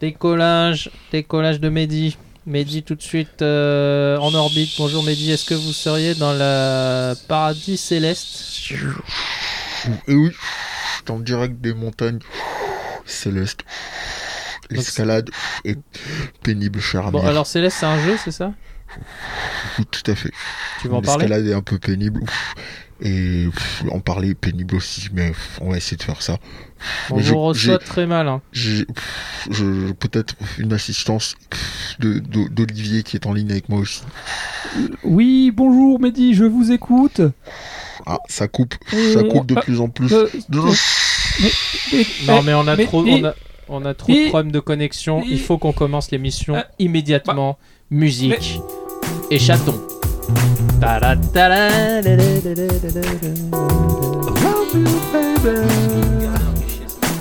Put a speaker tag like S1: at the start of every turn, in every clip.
S1: Décollage, décollage de Mehdi. Mehdi tout de suite euh, en orbite. Bonjour Mehdi, est-ce que vous seriez dans le paradis céleste
S2: Et oui, en direct des montagnes célestes. L'escalade est pénible, cher
S1: Bon, alors Céleste, c'est un jeu, c'est ça?
S2: Tout à fait.
S1: Tu vas en parler?
S2: L'escalade est un peu pénible. Et pff, en parler pénible aussi, mais pff, on va essayer de faire ça.
S1: On
S2: Mais je-
S1: vous reçoit très mal. hein.
S2: J'ai peut-être une assistance pff, de- de- d'Olivier qui est en ligne avec moi aussi.
S3: Oui, bonjour Mehdi, je vous écoute.
S2: Ah, ça coupe,
S3: Euh,
S2: ça coupe de
S3: ah,
S2: plus en plus.
S3: Euh,
S2: Non,
S3: mais- mais-
S1: Non, mais on a
S3: mais-
S1: trop,
S3: mais-
S1: on a, on a trop de problèmes de connexion. Il faut qu'on commence l'émission immédiatement. Musique et chaton. Da.
S4: love you, baby.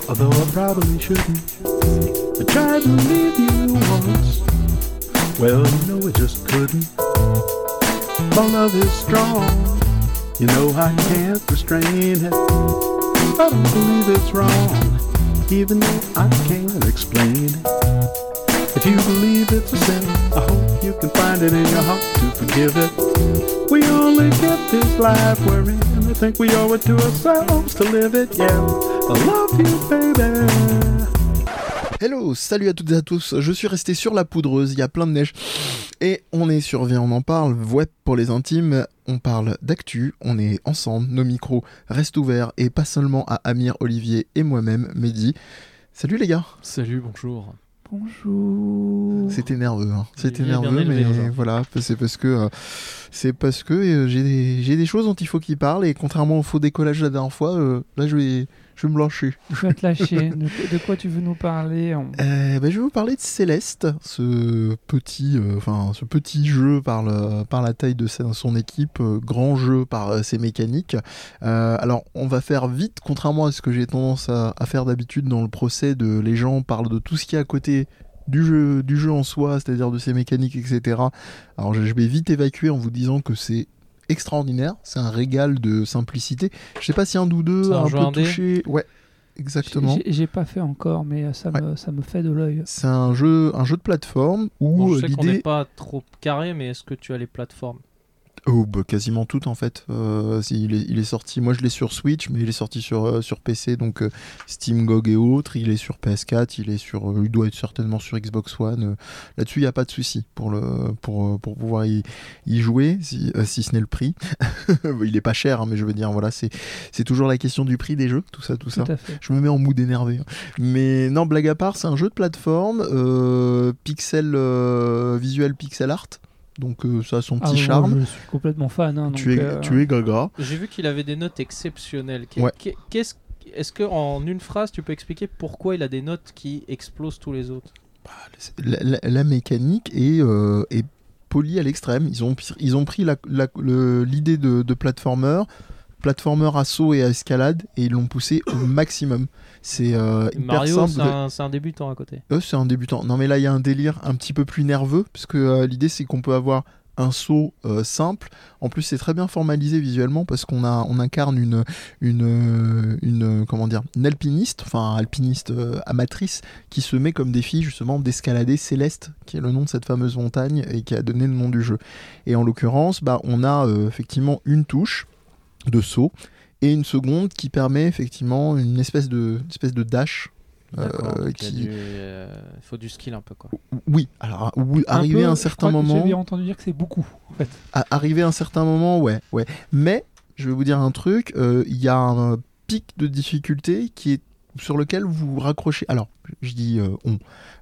S4: Although I probably shouldn't. I tried to leave you once. Well, you know I just couldn't. My love is strong. You know I can't restrain it. I don't believe it's wrong, even though I can't explain it. If you believe it's a sin, I hope you can find it in your heart to forgive it. We only get this life we're in. I think we owe it to ourselves to live it, yeah. I love you, baby.
S2: Hello, salut à toutes et à tous. Je suis resté sur la poudreuse, il y a plein de neige. Et on est sur Viens, on en parle, web pour les intimes. On parle d'actu, on est ensemble, nos micros restent ouverts et pas seulement à Amir, Olivier et moi-même, Mehdi. Salut les gars,
S1: Salut, bonjour.
S3: Bonjour.
S2: c'était nerveux, hein. c'était nerveux,
S1: élevé
S2: mais voilà, c'est parce que euh, c'est parce que euh, j'ai des, j'ai des choses dont il faut qu'il parle et contrairement au faux décollage la dernière fois, euh, là je vais, je vais me lâcher.
S3: Je vais te lâcher. de, de quoi tu veux nous parler
S2: Euh, bah, je vais vous parler de Céleste, ce petit, euh, ce petit jeu par, le, par la taille de son équipe, euh, grand jeu par euh, ses mécaniques. Alors on va faire vite, contrairement à ce que j'ai tendance à, à faire d'habitude dans le procès de les gens parlent de tout ce qui est à côté du jeu, du jeu en soi, c'est-à-dire de ses mécaniques, etc. Alors je vais vite évacuer en vous disant que c'est extraordinaire, c'est un régal de simplicité. Je sais pas si un ou deux
S1: C'est
S2: a
S1: un
S2: peu
S1: indé
S2: touché. Ouais, exactement.
S3: J'ai pas fait encore, mais ça, me, ça me fait de l'œil.
S2: C'est un jeu, un jeu de plateforme où
S1: Bon,
S2: euh,
S1: je sais qu'on n'est
S2: l'idée.
S1: pas trop carré, mais est-ce que tu as les plateformes?
S2: Oh, bah, quasiment tout en fait. Euh, il, est, il est sorti. Moi, je l'ai sur Switch, mais il est sorti sur, euh, sur PC, donc euh, Steam, GOG et autres. Il est sur PS4, il est sur. euh, il doit être certainement sur Xbox One. euh, Là-dessus, il n'y a pas de souci pour, le, pour, pour pouvoir y, y jouer, si, si ce n'est le prix. il est pas cher, hein, mais je veux dire, voilà, c'est c'est toujours la question du prix des jeux, tout ça, tout ça.
S3: Tout.
S2: Je me mets en mood énervé. hein. Mais non, blague à part, c'est un jeu de plateforme, euh, pixel, euh, visuel pixel art. Donc euh, ça a son
S3: Ah,
S2: petit
S3: moi,
S2: charme.
S3: Je suis complètement fan. hein,
S2: tu,
S3: donc,
S2: es,
S3: euh,
S2: tu es gaga.
S1: J'ai vu qu'il avait des notes exceptionnelles. Qu'est-
S2: Ouais.
S1: qu'est- Qu'est-ce est-ce que en une phrase tu peux expliquer pourquoi il a des notes qui explosent tous les autres?
S2: La, la- la mécanique est, euh, est polie à l'extrême. Ils ont, ils ont pris la- la- le- l'idée de, de platformer, platformer à saut et à escalade, et ils l'ont poussé au maximum. C'est euh,
S1: Mario, c'est un, débutant à côté.
S2: Eux, c'est un débutant. Non, mais là, il y a un délire un petit peu plus nerveux, parce que euh, l'idée, c'est qu'on peut avoir un saut euh, simple. En plus, c'est très bien formalisé visuellement parce qu'on a, on incarne une, une, euh, une, euh, comment dire, une alpiniste, enfin alpiniste euh, amatrice, qui se met comme défi justement d'escalader Céleste, qui est le nom de cette fameuse montagne et qui a donné le nom du jeu. Et en l'occurrence, bah, on a euh, effectivement une touche de saut et une seconde qui permet effectivement une espèce de, une espèce de dash. euh,
S1: il
S2: qui,
S1: du, euh, il faut du skill un peu quoi.
S2: oui, alors oui, arrivé
S3: peu,
S2: à un
S3: je
S2: certain moment,
S3: J'ai bien entendu dire que c'est beaucoup, en fait.
S2: à- arrivé à un certain moment, ouais, ouais. Mais je vais vous dire un truc, euh, il y a un pic de difficulté qui est sur lequel vous raccrochez. Alors, je dis euh, on.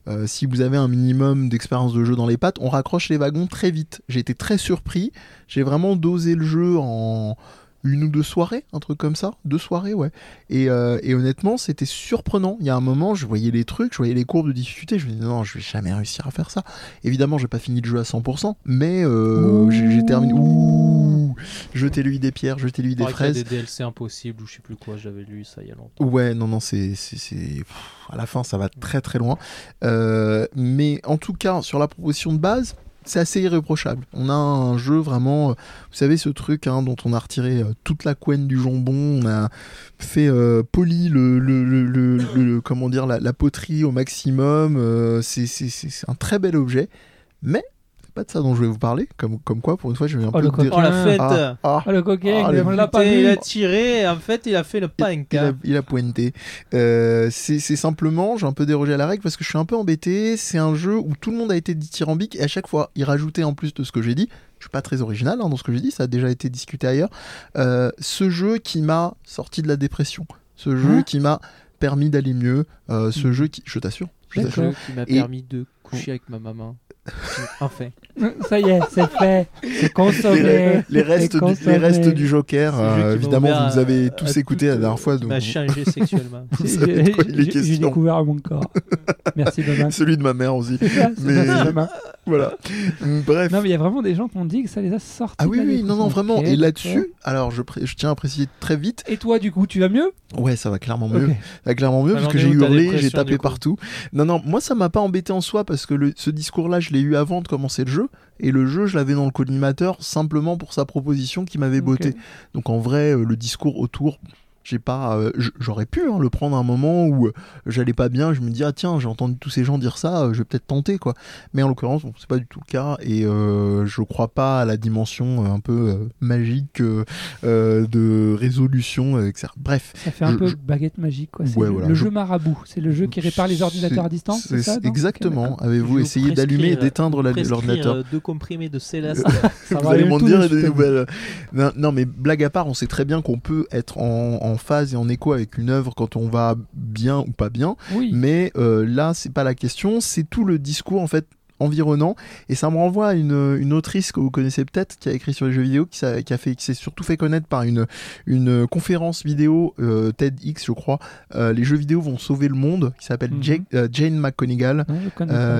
S2: Euh, si vous avez un minimum d'expérience de jeu dans les pattes, on raccroche les wagons très vite. J'ai été très surpris. J'ai vraiment dosé le jeu en une ou deux soirées, un truc comme ça. Deux soirées, ouais. Et, euh, et honnêtement, c'était surprenant. Il y a un moment, je voyais les trucs, je voyais les courbes de difficulté. Je me disais, non, je vais jamais réussir à faire ça. Évidemment, j'ai pas fini le jeu à 100%, mais euh, j'ai terminé. Ouh Jetez-lui des pierres, jetez-lui des
S1: y a
S2: fraises.
S1: des DLC impossibles ou je sais plus quoi, j'avais lu ça il y a longtemps.
S2: Ouais, non, non, c'est, à la fin, ça va très très loin. Euh, mais en tout cas, sur la proposition de base, c'est assez irréprochable. On a un jeu vraiment, euh, vous savez, ce truc hein, dont on a retiré euh, toute la couenne du jambon, on a fait euh, poli le, le, le- comment dire, la, poterie au maximum. euh, c'est- un très bel objet, mais pas de ça dont je vais vous parler. Comme, comme quoi, pour une fois, je vais un
S3: Oh,
S2: peu
S3: le coquin.
S1: Oh la fête
S2: Ah, ah,
S3: Ah, le coquin,
S2: Ah,
S3: il-
S2: le
S3: on l'a pas
S1: Putain,
S3: vu.
S1: Il a tiré en fait il a fait le punk.
S2: Il a,
S1: hein.
S2: il a pointé. Euh, c'est simplement, j'ai un peu dérogé à la règle parce que je suis un peu embêté. C'est un jeu où tout le monde a été dithyrambique et à chaque fois, il rajoutait en plus de ce que j'ai dit. Je suis pas très original hein, dans ce que j'ai dit, ça a déjà été discuté ailleurs. Euh, ce jeu qui m'a sorti de la dépression, ce jeu
S3: Hein
S2: qui m'a permis d'aller mieux, euh, ce
S3: Mm.
S2: jeu qui, je t'assure,
S1: qui m'a permis de coucher avec ma maman. enfin.
S3: Ça y est, c'est fait. C'est consommé.
S2: Les, les restes, du, les restes du Joker, euh, évidemment, vous nous avez tous écouté la dernière fois. donc
S1: m'a changé sexuellement.
S3: J'ai- découvert mon corps. Merci, Domain.
S2: Celui de ma mère aussi.
S3: Ça,
S2: Mais-
S3: ça.
S2: Voilà. Bref.
S3: Non, mais il y a vraiment des gens qui ont dit que ça les a sortis.
S2: Ah oui, oui, non, non, vraiment. Et là-dessus, alors je, je tiens à préciser très vite,
S3: Et toi, du coup, tu vas mieux?
S2: Ouais, ça va clairement mieux.
S3: Ok.
S2: Ça va clairement mieux parce que j'ai hurlé, j'ai tapé partout. Non, non, moi ça m'a pas embêté en soi parce que le- ce discours-là, je l'ai eu avant de commencer le jeu. Et le jeu, je l'avais dans le collimateur simplement pour sa proposition qui m'avait
S3: Ok.
S2: botté. Donc en vrai, euh, le discours autour. J'ai pas, euh, j'aurais pu hein, le prendre à un moment où euh, j'allais pas bien. Je me dis ah tiens j'ai entendu tous ces gens dire ça, euh, je vais peut-être tenter quoi. Mais en l'occurrence bon, c'est pas du tout le cas et euh, je crois pas à la dimension un peu euh, magique de résolution etc. Bref,
S3: Ça fait un
S2: Je-
S3: peu
S2: je-
S3: baguette magique, quoi. C'est
S2: Ouais,
S3: le,
S2: voilà,
S3: le
S2: je-
S3: jeu marabout. C'est le jeu qui répare les ordinateurs à distance, c'est ça
S2: exactement. Avez-vous essayé d'allumer et d'éteindre l'ordinateur
S1: Deux comprimés de Céleste.
S3: Ça
S2: Vous allez m'en dire
S3: de
S2: des nouvelles. Non, non, mais blague à part, on sait très bien qu'on peut être en, en phase et en écho avec une œuvre quand on va bien ou pas bien.
S3: Oui.
S2: Mais euh, là, c'est pas la question. C'est tout le discours en fait environnant et ça me renvoie à une, une autrice que vous connaissez peut-être qui a écrit sur les jeux vidéo qui, qui a fait qui s'est surtout fait connaître par une, une conférence vidéo euh, TEDx je crois Euh, les jeux vidéo vont sauver le monde qui s'appelle
S3: Mhm.
S2: Euh, Jane McConigal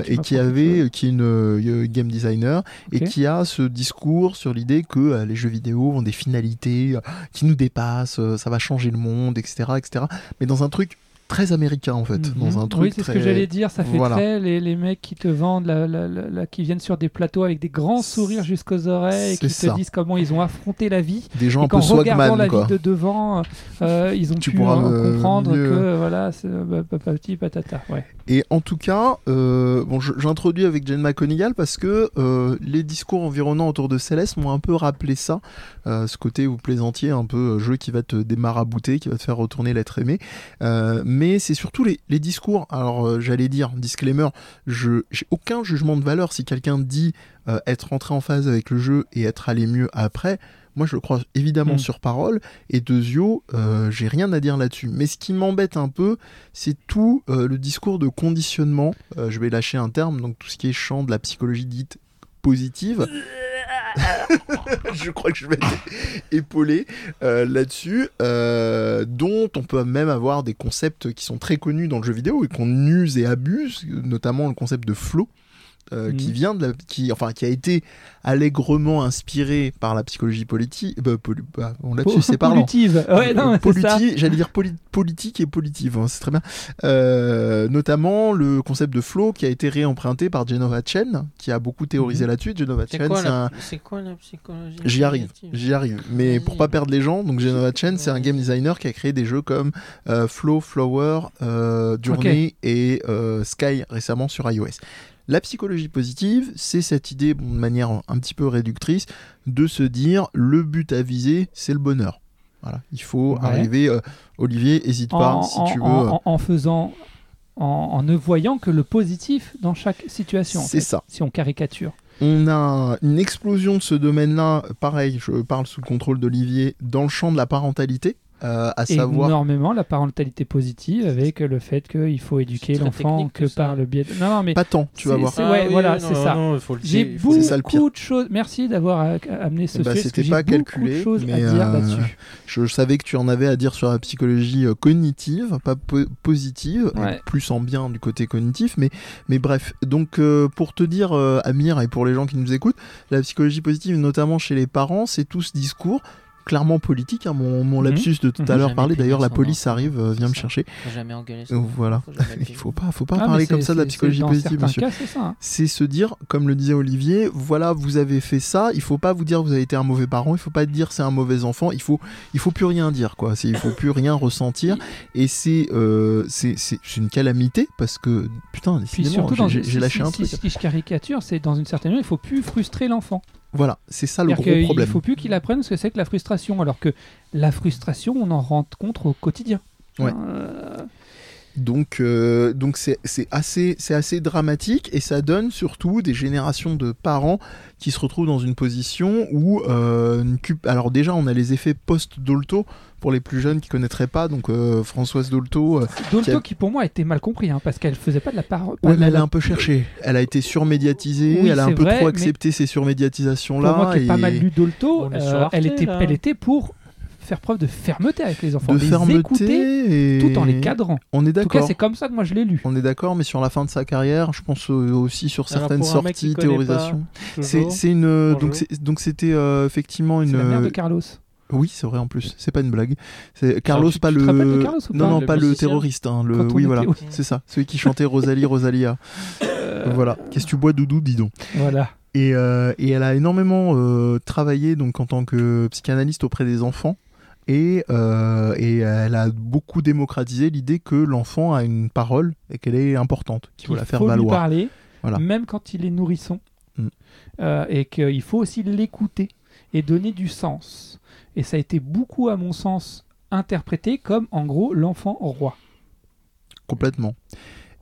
S2: et qui avait, qui est une game designer et qui a ce discours sur l'idée que les jeux vidéo ont des finalités qui nous dépassent, ça va changer le monde, etc., etc. Mais dans un truc très américain en fait,
S3: Mhm.
S2: dans un truc
S3: Oui, c'est ce que j'allais dire. Ça fait
S2: Voilà.
S3: très les, les mecs qui te vendent, la, la- qui viennent sur des plateaux avec des grands sourires jusqu'aux oreilles et qui
S2: C'est
S3: te
S2: ça.
S3: disent comment ils ont affronté la vie.
S2: des gens
S3: et
S2: un peu
S3: regardant la
S2: quoi.
S3: vie de devant, euh, ils ont
S2: Tu
S3: pu
S2: pourras
S3: euh,
S2: me-
S3: comprendre
S2: mieux-
S3: que voilà, c'est bah, petit patata. Ouais.
S2: Et en tout cas, euh, bon, j'introduis avec Jane McConigal parce que euh, les discours environnants autour de Céleste m'ont un peu rappelé ça, euh, ce côté vous plaisantiez, un peu euh, jeu qui va te démarabouter, qui va te faire retourner l'être aimé. Euh, mais c'est surtout les, les discours. Alors euh, j'allais dire, disclaimer, je j'ai aucun jugement de valeur si quelqu'un dit euh, être rentré en phase avec le jeu et être allé mieux après. Moi, je le crois évidemment
S3: Mm.
S2: sur parole. Et de Zio, euh, j'ai rien à dire là-dessus. Mais ce qui m'embête un peu, c'est tout euh, le discours de conditionnement. Je vais lâcher un terme, donc tout ce qui est champ de la psychologie dite positive. je crois que je vais être épaulé euh, là-dessus, euh, dont on peut même avoir des concepts qui sont très connus dans le jeu vidéo et qu'on use et abuse, notamment le concept de flow. Euh,
S3: Mhm.
S2: qui vient de la, qui enfin qui a été allègrement inspiré par la psychologie politique bah, poli- bah, on là-dessus c'est parlant
S3: Pollutive. Ouais, non,
S2: euh, politi- j'allais dire poli- politique et politive, hein, c'est très bien. Euh, notamment le concept de flow qui a été réemprunté par Genova Chen, qui a beaucoup théorisé
S3: Mhm.
S2: là-dessus. Genova Chen, c'est
S1: la...
S2: un...
S1: c'est quoi la psychologie
S2: J'y arrive, j'y arrive. Mais pour pas perdre les gens, donc Genova Chen, c'est un game designer qui a créé des jeux comme euh, Flow, Flower, euh, Journey et euh, Sky récemment sur iOS. La psychologie positive, c'est cette idée, bon, de manière un petit peu réductrice, de se dire le but à viser, c'est le bonheur. Voilà, il faut
S3: Ouais.
S2: arriver. euh, Olivier, hésite pas
S3: en,
S2: si
S3: en-
S2: tu veux.
S3: en-
S2: euh,
S3: en- faisant, en, ne voyant que le positif dans chaque situation. en
S2: C'est
S3: fait,
S2: ça.
S3: Si on caricature.
S2: On a une explosion de ce domaine-là, pareil, je parle sous le contrôle d'Olivier, dans le champ de la parentalité, euh, à savoir
S3: énormément la parentalité positive avec le fait qu'il faut éduquer l'enfant que par le biais de... Non, non, mais
S2: pas tant, tu vas voir.
S3: c'est- ouais, voilà, c'est ça. J'ai
S2: C'est ça le
S3: beaucoup de choses... Merci d'avoir amené ce
S2: ben,
S3: sujet,
S2: c'était pas
S3: beaucoup
S2: calculé,
S3: de choses à
S2: mais,
S3: dire
S2: euh,
S3: là-dessus.
S2: Je, je savais que tu en avais à dire sur la psychologie euh, cognitive, pas po- positive,
S3: Ouais.
S2: plus en bien du côté cognitif, mais, mais bref. Donc, euh, pour te dire, euh, Amir, et pour les gens qui nous écoutent, la psychologie positive, notamment chez les parents, c'est tout ce discours clairement politique. hein. Mon, mon
S3: Mhm.
S2: lapsus de tout à
S3: Mhm.
S2: l'heure parlait. D'ailleurs, la police arrive, euh, vient me chercher.
S1: Faut jamais engueuler son
S2: Euh,
S1: enfant,
S2: voilà.
S1: faut jamais le
S2: Il faut pas, faut pas
S3: Ah,
S2: parler comme ça de la psychologie positive, monsieur.
S3: c'est hein.
S2: C'est se dire, comme le disait Olivier, voilà, vous avez fait ça. Il faut pas vous dire vous avez été un mauvais parent. Il faut pas dire c'est un mauvais enfant. Il faut, il faut plus rien dire quoi. Il faut plus rien ressentir. Et c'est, euh, c'est, une calamité parce que putain, j'ai lâché un truc.
S3: si je caricature, c'est dans une certaine mesure, il faut plus frustrer l'enfant.
S2: Voilà, c'est ça le gros problème.
S3: faut plus qu'il apprenne ce que c'est que la frustration, alors que la frustration, on en rencontre au quotidien.
S2: Ouais.
S3: Euh,
S2: Donc, euh, donc c'est c'est assez, c'est assez dramatique et ça donne surtout des générations de parents qui se retrouvent dans une position où, euh, une alors déjà, on a les effets post-Dolto pour les plus jeunes qui connaîtraient pas. Donc, euh, Françoise Dolto, euh,
S3: Dolto,
S2: Qui a-
S3: qui pour moi a été mal compris, hein, parce qu'elle faisait pas de la parole.
S2: ouais, mais elle a un peu cherché. Elle a été surmédiatisée,
S3: Oui,
S2: elle a un peu
S3: vrai,
S2: trop
S3: mais
S2: accepté ces surmédiatisations-là.
S3: Pour moi qui ai pas mal lu Dolto, euh, elle, était,
S1: là.
S3: elle était pour faire preuve de fermeté avec les enfants,
S2: de
S3: les
S2: fermeté
S3: écouter
S2: et
S3: tout en les cadrant.
S2: On est
S3: En tout cas,
S2: d'accord.
S3: c'est comme ça que moi je l'ai lu.
S2: On est d'accord, mais sur la fin de sa carrière, je pense euh, aussi sur
S1: Alors,
S2: certaines
S1: pour un mec qui
S2: sorties, théorisations. C'est une euh,
S1: Bonjour.
S2: donc c'est- donc c'était euh, effectivement
S3: C'est
S2: une
S3: la mère de Carlos.
S2: oui c'est vrai en plus c'est pas une blague c'est Carlos
S3: tu-
S2: pas
S3: tu te
S2: le
S3: rappelles de Carlos ou
S2: non
S3: pas
S2: non
S1: Le
S2: pas le terroriste hein, le oui voilà
S3: oui.
S2: c'est ça celui qui chantait Rosalie Rosalia
S3: Euh,
S2: voilà qu'est-ce que tu bois doudou dis donc
S3: Voilà.
S2: et, euh, et elle a énormément euh, travaillé donc en tant que psychanalyste auprès des enfants et, euh, et elle a beaucoup démocratisé l'idée que l'enfant a une parole et qu'elle est importante qu'il faut la faire
S3: faut lui
S2: valoir
S3: parler,
S2: Voilà.
S3: même quand il est nourrisson.
S2: Mm.
S3: Euh, et qu'il faut aussi l'écouter et donner du sens. Et ça a été beaucoup, à mon sens, interprété comme, en gros, l'enfant roi.
S2: Complètement.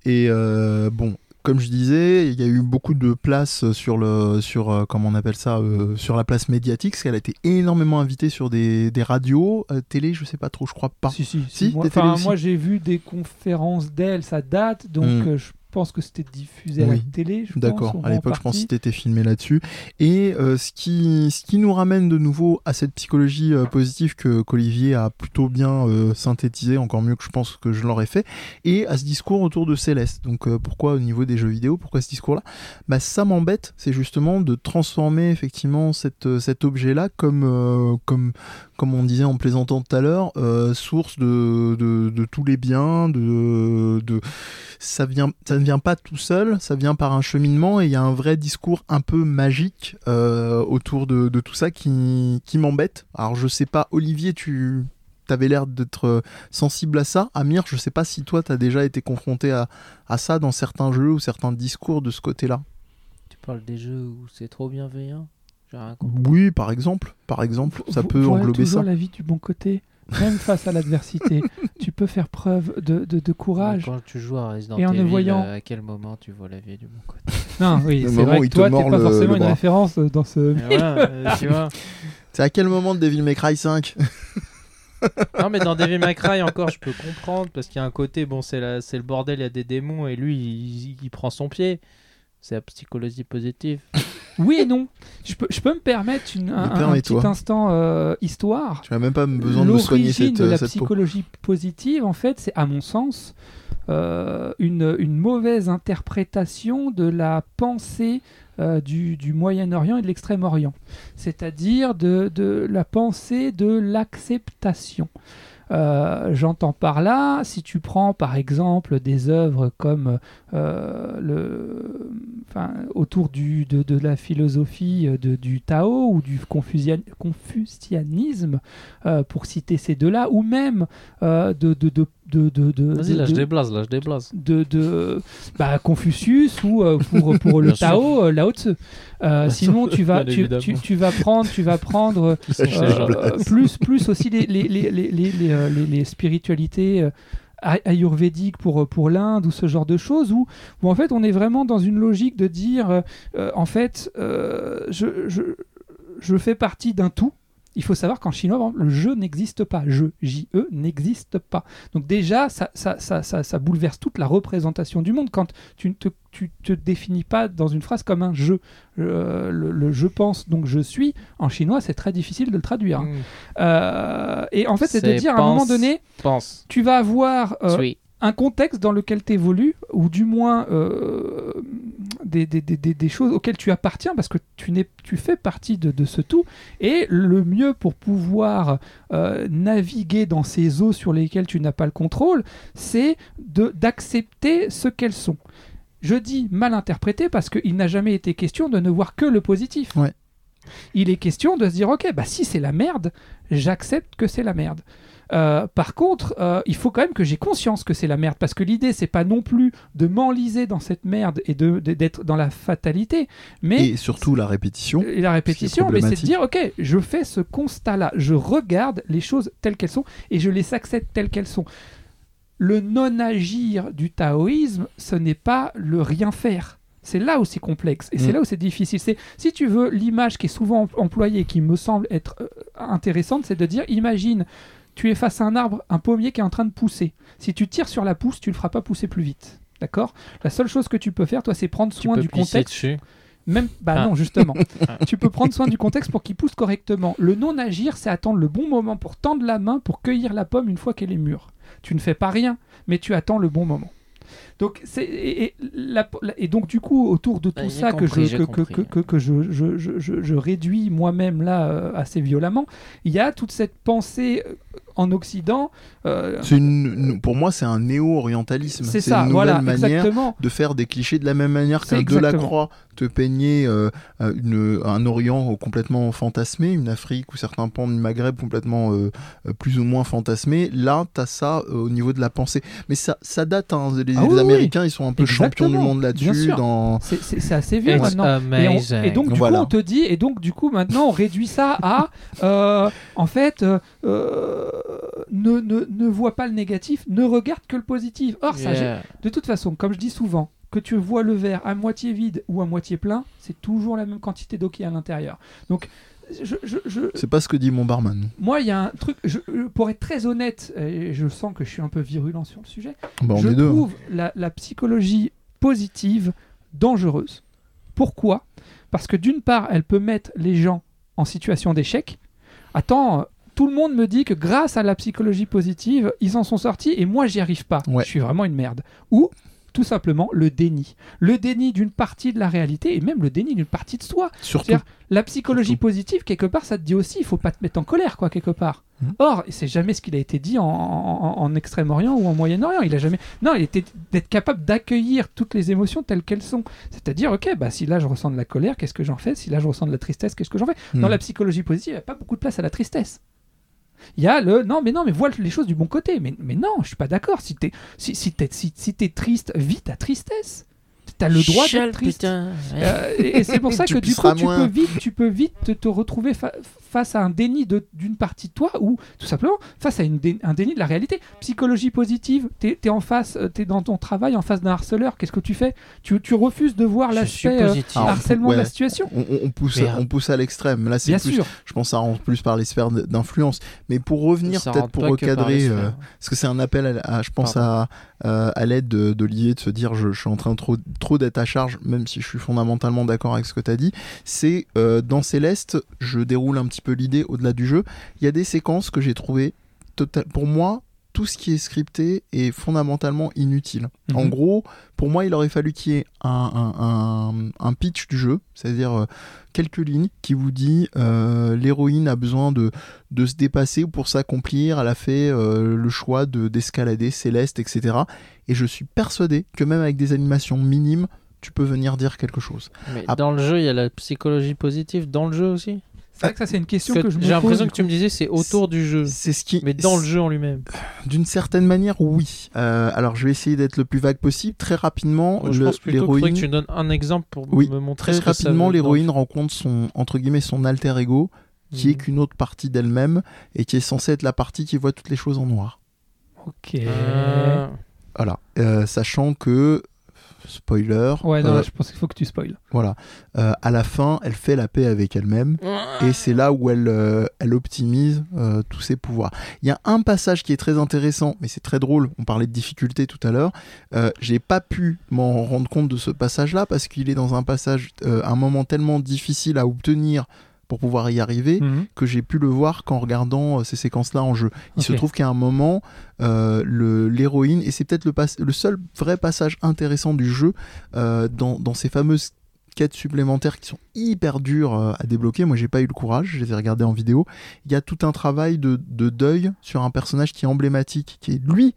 S2: Et euh, bon, comme je disais, il y a eu beaucoup de place sur le, sur euh, comment on appelle ça, euh, sur la place médiatique, parce qu'elle a été énormément invitée sur des, des radios, euh, télé, je sais pas trop, je crois pas.
S3: Si, si,
S2: Si,
S3: Moi, enfin,
S2: aussi.
S3: moi, j'ai vu des conférences d'elle, ça date, donc
S2: Mm.
S3: euh, je pense que c'était diffusé à la télé.
S2: D'accord. À l'époque, je pense que c'était filmé là-dessus. Et euh, ce qui, ce qui nous ramène de nouveau à cette psychologie euh, positive que qu'Olivier a plutôt bien euh, synthétisé, encore mieux que je pense que je l'aurais fait, et à ce discours autour de Céleste. Donc euh, pourquoi au niveau des jeux vidéo, pourquoi ce discours-là? Bah ça m'embête, c'est justement de transformer effectivement cette, cet objet-là comme, comme, comme on disait en plaisantant tout à l'heure, source de, de, de tous les biens, de, de ça vient, ça ne vient pas tout seul, ça vient par un cheminement et il y a un vrai discours un peu magique euh, autour de, de tout ça qui, qui m'embête. Alors je sais pas, Olivier, tu avais l'air d'être euh, sensible à ça. Amir, je sais pas si toi tu as déjà été confronté à, à ça dans certains jeux ou certains discours de ce côté-là.
S1: Tu parles des jeux où c'est trop bienveillant?
S2: Oui, par exemple, par exemple, ça peut englober
S3: toujours
S2: ça.
S3: la vie du bon côté, même face à l'adversité. tu peux faire preuve de, de, de courage.
S1: Quand tu joues à Resident
S3: Et en ne
S1: Evil,
S3: voyant-
S1: euh, à quel moment tu vois la vie du bon côté?
S3: Non, oui, c'est vrai que toi, t'es pas forcément une référence dans ce.
S1: Voilà, euh, tu vois.
S2: C'est à quel moment de Devil May Cry 5
S1: Non, mais dans Devil May Cry, encore, je peux comprendre parce qu'il y a un côté, bon, c'est la- c'est le bordel, il y a des démons et lui, il, il prend son pied. C'est la psychologie positive.
S3: Oui et non. Je peux, je peux me permettre une, un, petit instant euh, histoire.
S2: Tu n'as même pas besoin de me soigner cette,
S3: de la
S2: cette peau.
S3: psychologie positive, en fait, c'est à mon sens euh, une, une mauvaise interprétation de la pensée euh, du, du Moyen-Orient et de l'Extrême-Orient, c'est-à-dire de, de la pensée de l'acceptation. Euh, J'entends par là, si tu prends par exemple des œuvres comme euh, le, autour du, de, la philosophie euh, du Tao ou du confucian- confucianisme, pour citer ces deux-là, ou même de, de, de, de-
S1: Vas-y,
S3: de-
S1: là, je
S3: de-
S1: déblase, là, je déblase.
S3: de, de bah, Confucius ou euh, pour, pour le. Tao, euh, Lao Tzu. Euh, sinon, tu vas, tu,
S1: évidemment.
S3: tu, tu vas prendre, tu vas prendre euh, plus, plus aussi les, les, les, les, les, les, les- les spiritualités euh, ay- ayurvédiques pour, pour l'Inde ou ce genre de choses où, où en fait on est vraiment dans une logique de dire euh, en fait euh, je, je, je fais partie d'un tout. Il faut savoir qu'en chinois, le je n'existe pas. Je, J-E, n'existe pas. Donc déjà, ça, ça, ça, ça, bouleverse toute la représentation du monde quand tu ne te, tu te définis pas dans une phrase comme un je. Euh, le, le je pense, donc je suis, en chinois, c'est très difficile de le traduire. hein.
S1: Mm.
S3: Euh, et en fait, c'est de dire à un moment donné,
S1: Pense.
S3: tu vas avoir euh. Un contexte dans lequel tu évolues, ou du moins euh, des, des- des- des- des choses auxquelles tu appartiens parce que tu, fais partie de, de ce tout. Et le mieux pour pouvoir euh, naviguer dans ces eaux sur lesquelles tu n'as pas le contrôle, c'est d'accepter ce qu'elles sont. Je dis mal interprété parce qu'il n'a jamais été question de ne voir que le positif.
S2: Ouais.
S3: Il est question de se dire, ok, bah si c'est la merde, j'accepte que c'est la merde. Euh, par contre, euh, il faut quand même que j'ai conscience que c'est la merde, parce que l'idée, c'est pas non plus de m'enliser dans cette merde et de, de- d'être dans la fatalité, mais
S2: Et surtout la répétition.
S3: et la répétition, mais c'est de dire, ok, je fais ce constat-là, je regarde les choses telles qu'elles sont et je les accepte telles qu'elles sont. Le non-agir du taoïsme, ce n'est pas le rien faire. C'est là où c'est complexe et c'est
S2: Mm.
S3: là où c'est difficile. C'est si tu veux l'image qui est souvent em- employée, qui me semble être euh, intéressante, c'est de dire, imagine, tu es face à un arbre, un pommier qui est en train de pousser. Si tu tires sur la pousse, tu le feras pas pousser plus vite. D'accord? La seule chose que tu peux faire, toi, c'est prendre
S1: Tu
S3: soin
S1: peux
S3: du
S1: pisser
S3: contexte.
S1: dessus.
S3: Même, bah
S1: Ah.
S3: non, justement.
S1: Ah.
S3: tu peux prendre soin du contexte pour qu'il pousse correctement. Le non-agir, c'est attendre le bon moment pour tendre la main pour cueillir la pomme une fois qu'elle est mûre. Tu ne fais pas rien, mais tu attends le bon moment. Donc, c'est, et, et la- la- et donc, du coup, autour de tout
S1: Ah, j'ai
S3: ça que,
S1: compris,
S3: je,
S1: j'ai
S3: que, que,
S1: compris.
S3: que, que- que je, je, je, je- je réduis moi-même là euh, assez violemment, il y a toute cette pensée euh, en Occident. euh,
S2: une- pour moi, c'est un néo-orientalisme.
S3: c'est
S2: une nouvelle
S3: voilà,
S2: manière
S3: exactement.
S2: de faire des clichés de la même manière qu'un
S3: exactement.
S2: Delacroix te peignait euh, une- un Orient complètement fantasmé, une Afrique ou certains pans du Maghreb complètement euh, euh, plus ou moins fantasmés. Là, tu as ça euh, au niveau de la pensée. Mais ça, ça date, hein. les,
S3: Ah
S2: les
S3: oui, oui.
S2: Américains, ils sont un peu champions du monde
S3: bien
S2: là-dessus.
S3: sûr.
S2: Dans...
S3: C'est, assez vieux
S1: It's
S3: maintenant. Et, on-
S1: amazing.
S3: et donc du
S2: Voilà.
S3: coup on te dit et donc du coup maintenant on réduit ça à euh, en fait ne, ne, ne vois pas le négatif ne regarde que le positif or ça
S1: Yeah.
S3: de toute façon comme je dis souvent que tu vois le verre à moitié vide ou à moitié plein c'est toujours la même quantité d'eau qui est à l'intérieur donc je, je- je-
S2: C'est pas ce que dit mon barman.
S3: moi il y a un truc je- pour être très honnête et je sens que je suis un peu virulent sur le sujet
S2: Bah, on
S3: je
S2: est deux. hein.
S3: trouve la, la psychologie positive dangereuse. Pourquoi? Parce que d'une part, elle peut mettre les gens en situation d'échec. Attends, tout le monde me dit que grâce à la psychologie positive, ils en sont sortis et moi, j'y arrive pas.
S2: Ouais.
S3: Je suis vraiment une merde. Ou tout simplement le déni. Le déni d'une partie de la réalité et même le déni d'une partie de soi. C'est-à-dire, la psychologie
S2: Surtout.
S3: positive, quelque part, ça te dit aussi, il faut pas te mettre en colère, quoi, quelque part.
S2: Mhm.
S3: Or, c'est jamais ce qu'il a été dit en, en- en Extrême-Orient ou en Moyen-Orient. Il a jamais. Non, il était d'être capable d'accueillir toutes les émotions telles qu'elles sont. C'est-à-dire, ok, bah si là je ressens de la colère, qu'est-ce que j'en fais? Si là je ressens de la tristesse, qu'est-ce que j'en fais? Dans
S2: Hmm.
S3: la psychologie positive, il n'y a pas beaucoup de place à la tristesse. Il y a le non, mais non, mais vois les choses du bon côté. Mais, mais non, je suis pas d'accord. Si t'es si, si t'es si, si t'es triste, vis ta tristesse. T'as le droit d'être triste.
S1: putain. Ouais.
S3: Euh, et et c'est pour ça que du coup, tu
S2: moins.
S3: peux vite, tu peux vite te, te retrouver fa- face à un déni de- d'une partie de toi ou tout simplement face à une dé- un déni de la réalité. Psychologie positive, t'es es en face, euh, t'es dans ton travail en face d'un harceleur. Qu'est-ce que tu fais? Tu, tu refuses de voir l'aspect euh, harcèlement de la situation.
S2: On, pousse,
S1: Merde.
S2: on pousse à l'extrême. Là, c'est plus,
S3: sûr.
S2: je pense, ça rentre plus par les sphères d'influence. Mais pour revenir, peut-être pour
S1: par
S2: recadrer, euh, parce que c'est un appel, à, à- je pense, à, euh, à l'aide de- d'Olivier de se dire je, je suis en train de trop, trop d'être à charge, même si je suis fondamentalement d'accord avec ce que tu as dit. C'est euh, dans Céleste, je déroule un petit peu l'idée au-delà du jeu. Il y a des séquences que j'ai trouvées, total- pour moi, tout ce qui est scripté est fondamentalement inutile.
S3: Mhm.
S2: En gros, pour moi, il aurait fallu qu'il y ait un, un- un- un pitch du jeu, c'est-à-dire euh, quelques lignes qui vous dit euh, l'héroïne a besoin de, de se dépasser pour s'accomplir, elle a fait euh, le choix de d'escalader Céleste, etc. Et je suis persuadé que même avec des animations minimes, tu peux venir dire quelque chose.
S1: Mais dans le jeu, il y a la psychologie positive dans le jeu aussi?
S3: C'est vrai que ça, c'est une question que,
S1: que
S3: je me
S1: J'ai l'impression que tu me disais c'est autour du jeu.
S2: C'est ce qui.
S1: Mais dans le jeu en lui-même.
S2: D'une certaine manière, oui. Euh, alors, je vais essayer d'être le plus vague possible. Très rapidement,
S1: je
S2: le-
S1: pense plutôt que tu donnes un exemple pour
S2: Oui,
S1: me montrer.
S2: Très
S1: ce que ça
S2: rapidement, l'héroïne rencontre son entre guillemets son alter ego, qui est
S1: Mhm.
S2: qu'une autre partie d'elle-même et qui est censée être la partie qui voit toutes les choses en noir.
S3: Ok.
S1: Ah.
S2: Voilà. Euh, sachant que spoiler.
S3: Ouais, non,
S2: euh,
S3: je pense qu'il faut que tu spoil.
S2: Voilà. Euh, à la fin, elle fait la paix avec elle-même. Et c'est là où elle, euh, elle optimise euh, tous ses pouvoirs. Il y a un passage qui est très intéressant, mais c'est très drôle. On parlait de difficulté tout à l'heure. Euh, J'ai pas pu m'en rendre compte de ce passage-là parce qu'il est dans un passage, euh, un moment tellement difficile à obtenir pour pouvoir y arriver
S3: Mhm.
S2: que j'ai pu le voir qu'en regardant euh, ces séquences-là en jeu. Il se trouve qu'à un moment, euh, l'héroïne, et c'est peut-être le, seul vrai passage intéressant du jeu, euh, dans, dans ces fameuses quêtes supplémentaires qui sont hyper dures à débloquer, moi j'ai pas eu le courage, je les ai regardées en vidéo, il y a tout un travail de, de deuil sur un personnage qui est emblématique, qui est lui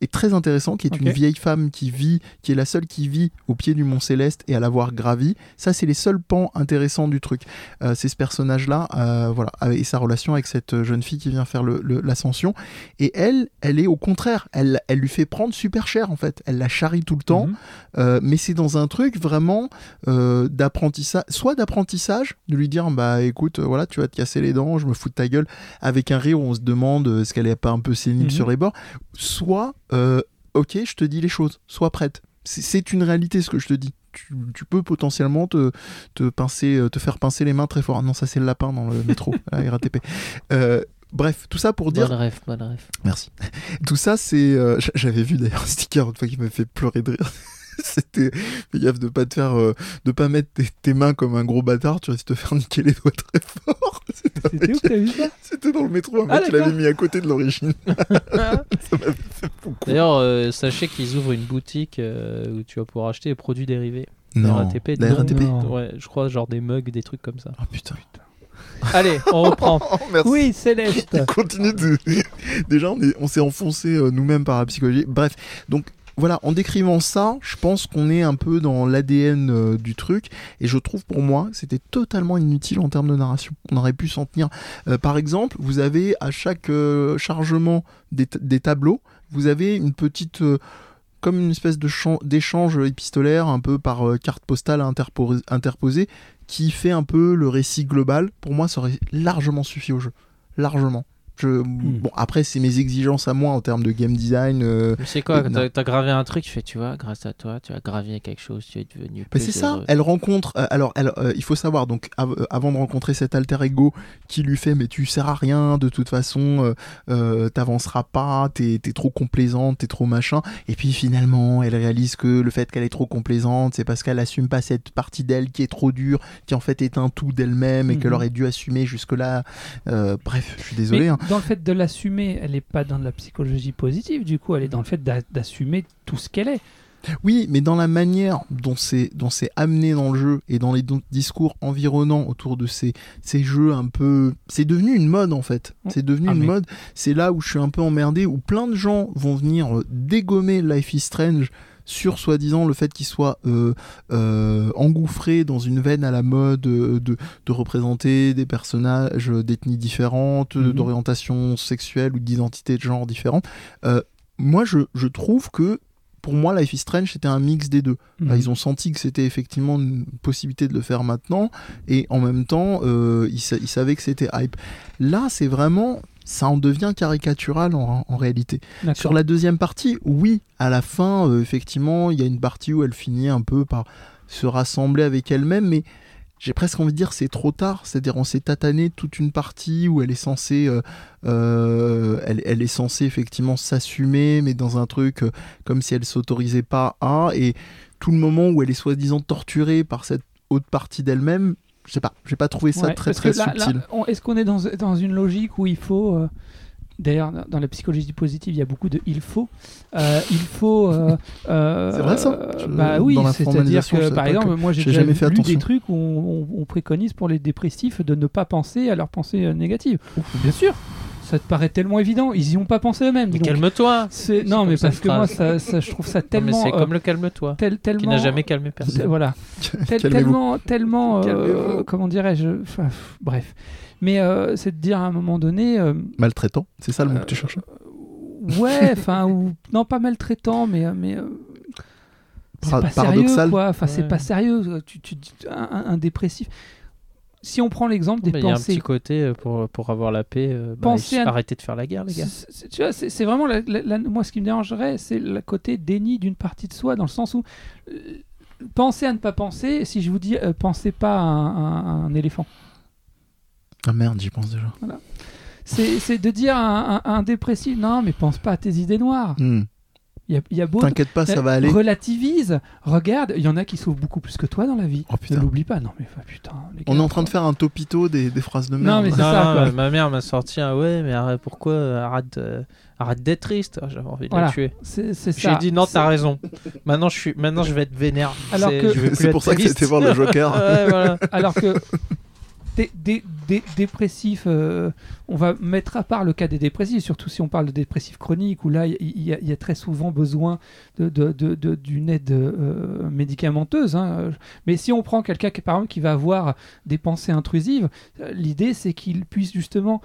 S2: est très intéressant, qui est une vieille femme qui vit, qui est la seule qui vit au pied du Mont Céleste et à l'avoir gravi. Ça, c'est les seuls pans intéressants du truc. Euh, c'est ce personnage-là, euh, voilà, et sa relation avec cette euh, jeune fille qui vient faire le- le- l'ascension. Et elle, elle est au contraire, elle, elle lui fait prendre super cher en fait. Elle la charrie tout le temps,
S3: Mhm.
S2: euh, mais c'est dans un truc vraiment d'apprentissage, soit d'apprentissage, de lui dire bah écoute, voilà, tu vas te casser les dents, je me fous de ta gueule, avec un rire où on se demande est-ce qu'elle est pas un peu sénile
S3: Mhm.
S2: sur les bords, soit euh, ok, je te dis les choses, sois prête. C'est- une réalité ce que je te dis. Tu, tu peux potentiellement te, te, pincer, euh, te faire pincer les mains très fort. Ah non, ça c'est le lapin dans le métro, à la RATP. Euh, bref, tout ça pour dire
S1: Bonne rêve, bonne rêve.
S2: Merci. Tout ça, c'est. euh, J'avais vu d'ailleurs un sticker une fois qui m'a fait pleurer de rire. C'était. Fais gaffe de pas te faire. euh, de pas mettre tes, tes mains comme un gros bâtard, tu risques de te faire niquer les doigts très fort. C'était
S3: où que t'as vu ça
S2: C'était dans le métro, un
S3: Ah,
S2: mec qui l'avait mis à côté de l'origine.
S1: D'ailleurs, euh, sachez qu'ils ouvrent une boutique euh, où tu vas pouvoir acheter des produits dérivés.
S2: Non.
S1: RATP,
S2: La
S1: non.
S2: RATP
S3: Non.
S1: Ouais, je crois, genre des mugs, des trucs comme ça.
S2: Oh putain.
S1: Allez, on reprend.
S2: Oh, merci.
S3: Oui, Céleste.
S2: On continue de. Déjà, on est- on s'est enfoncé euh, nous-mêmes par la psychologie. Bref, donc voilà, en décrivant ça, je pense qu'on est un peu dans l'ADN euh, du truc. Et je trouve pour moi, c'était totalement inutile en termes de narration. On aurait pu s'en tenir. Euh, par exemple, vous avez à chaque euh, chargement des, tableaux, vous avez une petite. comme une espèce de chan- d'échange épistolaire, un peu par carte postale interpo- interposée, qui fait un peu le récit global. Pour moi, ça aurait largement suffi au jeu. Largement. Je... Bon, après, c'est mes exigences à moi en termes de game design. euh,
S1: Tu sais quoi, t'as t'as gravé un truc, tu fais, tu vois, grâce à toi, tu as gravé quelque chose, tu es devenu
S2: Bah, c'est ça, elle rencontre. euh, alors, elle, euh, il faut savoir, donc, av- euh, avant de rencontrer cet alter ego qui lui fait, mais tu sers à rien, de toute façon, t'avanceras pas, t'es es trop complaisante, t'es trop machin. Et puis finalement, elle réalise que le fait qu'elle est trop complaisante, c'est parce qu'elle assume pas cette partie d'elle qui est trop dure, qui en fait est un tout d'elle-même et
S3: Mhm.
S2: qu'elle aurait dû assumer jusque-là. Bref, je suis désolé.
S3: Mais
S2: hein.
S3: Dans le fait de l'assumer, elle n'est pas dans de la psychologie positive, du coup, elle est dans le fait d'a- d'assumer tout ce qu'elle est.
S2: Oui, mais dans la manière dont c'est dont c'est amené dans le jeu et dans les discours environnants autour de ces ces jeux un peu, c'est devenu une mode en fait. C'est devenu
S3: Ah,
S2: une
S3: mais-
S2: mode. C'est là où je suis un peu emmerdé, où plein de gens vont venir euh, dégommer Life is Strange sur soi-disant le fait qu'il soit euh, euh, engouffré dans une veine à la mode euh, de, de représenter des personnages d'ethnies différentes,
S3: Mhm.
S2: d'orientation sexuelle ou d'identité de genre différente. Moi, je, je trouve que pour moi, Life is Strange, c'était un mix des deux. Bah,
S3: Mhm.
S2: ils ont senti que c'était effectivement une possibilité de le faire maintenant, et en même temps, euh, ils, sa- ils savaient que c'était hype. Là, c'est vraiment, ça en devient caricatural en, en réalité. Sur la deuxième partie, oui, à la fin, euh, effectivement, il y a une partie où elle finit un peu par se rassembler avec elle-même, mais j'ai presque envie de dire c'est trop tard, c'est-à-dire on s'est tatané toute une partie où elle est censée, euh, euh, elle, elle est censée effectivement s'assumer, mais dans un truc euh, comme si elle s'autorisait pas à, et tout le moment où elle est soi-disant torturée par cette haute partie d'elle-même, je sais pas, j'ai pas trouvé ça
S3: Ouais,
S2: très très
S3: là-
S2: subtil.
S3: Est-ce qu'on est dans, dans une logique où il faut. euh, D'ailleurs, dans- la psychologie positive, il y a beaucoup de il faut. Euh, il faut. euh,
S2: C'est vrai, ça Je-
S3: Bah oui, c'est-à-dire que par exemple,
S2: que-
S3: moi j'ai
S2: jamais fait
S3: lu
S2: attention.
S3: des trucs où on, on- on préconise pour les dépressifs de ne pas penser à leurs pensées négatives. Bien sûr, ça te paraît tellement évident, ils y ont pas pensé eux-mêmes.
S1: Mais calme-toi
S3: Non, mais parce que moi, ça, ça- je trouve ça
S1: Non, mais
S3: tellement.
S1: c'est
S3: euh,
S1: comme le calme-toi,
S3: tel- tellement
S1: qui n'a jamais calmé personne.
S3: voilà. Tel-
S2: Calmez-vous.
S3: tellement, tellement, euh, comment dirais-je, enfin, bref. Mais euh, c'est de dire à un moment donné, euh,
S2: Maltraitant, c'est ça le mot
S3: Euh,
S2: que tu cherches
S3: ouais, enfin, ou non pas maltraitant, mais, mais euh, c'est pas sérieux,
S2: paradoxal.
S3: quoi. Enfin, c'est pas sérieux. Tu, tu, un dépressif. Si on prend l'exemple des
S1: Mais Il y a un
S3: pensées,
S1: petit côté euh, pour, pour avoir la paix. euh, bah,
S3: à-
S1: Arrêtez de faire la guerre, les gars.
S3: c'est- tu vois, c'est c'est vraiment la- la- la- moi ce qui me dérangerait, c'est le côté déni d'une partie de soi, dans le sens où euh, pensez à ne pas penser. Si je vous dis euh, pensez pas à un- éléphant.
S2: Ah merde, j'y pense déjà.
S3: C'est c'est de dire à un, à un dépressif, non, mais pense pas à tes idées noires.
S2: Hmm.
S3: Il y a, y a beau
S2: T'inquiète pas, ça va aller.
S3: relativise. Regarde, il y en a qui souffrent beaucoup plus que toi dans la vie.
S2: Oh, putain.
S3: ne l'oublie pas. Non mais putain. les
S2: On est en train de faire un topito des, des phrases de merde.
S3: Non, mais c'est ça, quoi.
S1: ma mère m'a sorti un ouais, mais arrête, pourquoi euh, arrête, euh, arrête d'être triste. Ah, J'avais envie de
S3: Voilà.
S1: la tuer.
S3: C'est c'est
S1: J'ai
S3: ça.
S1: dit non, t'as raison. Maintenant, je suis, maintenant, je vais être vénère.
S3: Alors
S1: C'est-
S3: que-
S1: je vais plus
S2: C'est pour ça que
S1: triste.
S2: c'était voir le Joker.
S1: Ouais, voilà.
S3: Alors que dé- euh, on va mettre à part le cas des dépressifs, surtout si on parle de dépressifs chroniques, où là, il y, a- très souvent besoin d'une aide euh, médicamenteuse. hein. Mais si on prend quelqu'un qui, par qui va avoir des pensées intrusives, euh, l'idée, c'est qu'il puisse justement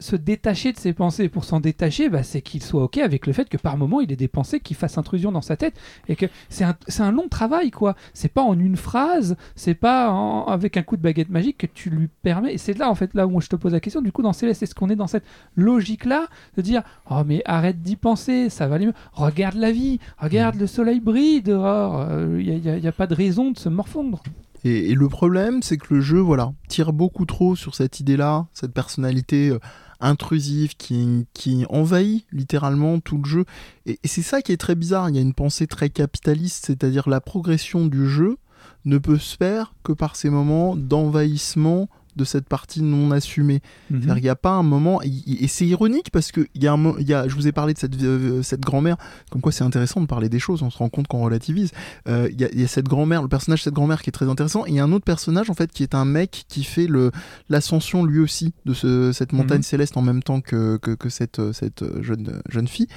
S3: se détacher de ses pensées. Pour s'en détacher, bah, c'est qu'il soit OK avec le fait que par moment, il ait des pensées qui fassent intrusion dans sa tête et que c'est un, un long travail, quoi. C'est pas en une phrase, c'est pas en- avec un coup de baguette magique que tu lui permets. Et c'est là, en fait, là où je te pose la question. Du coup, dans Céleste, est-ce qu'on est dans cette logique-là de dire Oh, mais arrête d'y penser, ça va aller mieux. Regarde la vie, regarde le soleil brille dehors. Il n'y a, y a pas de raison de se morfondre.
S2: Et, et le problème, c'est que le jeu, voilà, tire beaucoup trop sur cette idée-là, cette personnalité euh, intrusive qui, envahit littéralement tout le jeu. Et, et c'est ça qui est très bizarre. Il y a une pensée très capitaliste, c'est-à-dire la progression du jeu ne peut se faire que par ces moments d'envahissement de cette partie non assumée. C'est-à-dire qu'il n'y a pas un moment, et, et c'est ironique parce que il y a un, il y a, je vous ai parlé de cette, euh, cette grand-mère, comme quoi c'est intéressant de parler des choses, on se rend compte qu'on relativise. Euh, Il y, a, il y a cette grand-mère, le personnage de cette grand-mère qui est très intéressant, et il y a un autre personnage en fait qui est un mec qui fait le l'ascension lui aussi de ce, cette montagne
S3: Mhm.
S2: céleste en même temps que, que, que cette, euh, cette jeune, jeune fille.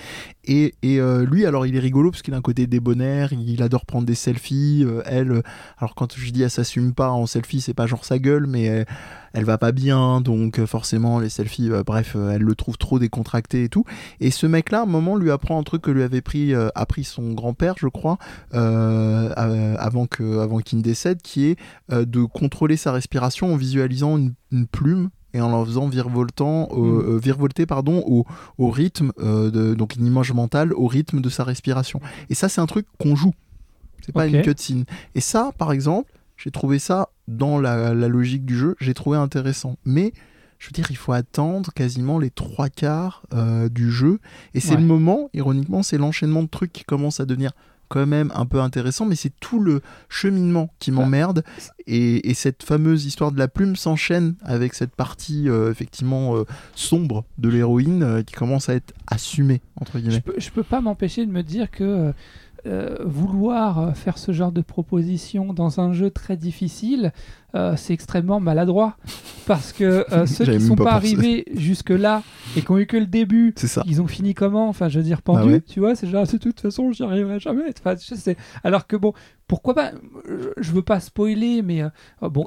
S2: Et, euh, lui, alors il est rigolo parce qu'il a un côté débonnaire, il adore prendre des selfies. euh, elle, euh, alors quand je dis elle s'assume pas en selfie, c'est pas genre sa gueule, mais elle, va pas bien, donc forcément les selfies, bref, elle le trouve trop décontracté et tout. Et ce mec-là, à un moment, lui apprend un truc que lui avait pris, appris son grand-père, je crois, avant avant qu'il ne décède, qui est de contrôler sa respiration en visualisant une plume et en la faisant virevoltant, euh,
S3: Mm.
S2: euh, virevolter pardon, au, au rythme, euh, de, donc une image mentale, au rythme de sa respiration. Et ça, c'est un truc qu'on joue. C'est pas une cutscene. Et ça, par exemple, j'ai trouvé ça dans la, la logique du jeu, j'ai trouvé intéressant. Mais je veux dire, il faut attendre quasiment les trois quarts euh, du jeu. Et c'est
S3: Ouais.
S2: le moment, ironiquement, c'est l'enchaînement de trucs qui commence à devenir quand même un peu intéressant, mais c'est tout le cheminement qui m'emmerde. Et, et cette fameuse histoire de la plume s'enchaîne avec cette partie euh, effectivement euh, sombre de l'héroïne euh, qui commence à être assumée, entre
S3: Je
S2: guillemets.
S3: peux, je peux pas m'empêcher de me dire que euh, vouloir faire ce genre de proposition dans un jeu très difficile, euh, c'est extrêmement maladroit. Parce que euh, ceux qui
S2: même
S3: sont
S2: pas
S3: arrivés jusque-là et qui ont eu que le début,
S2: ça.
S3: ils ont fini comment? Enfin, je veux dire, pendu,
S2: Ah ouais
S3: tu vois, c'est genre, de toute façon, j'y arriverai jamais. Enfin, je sais. Alors que bon, pourquoi pas? Je- veux pas spoiler, mais bon,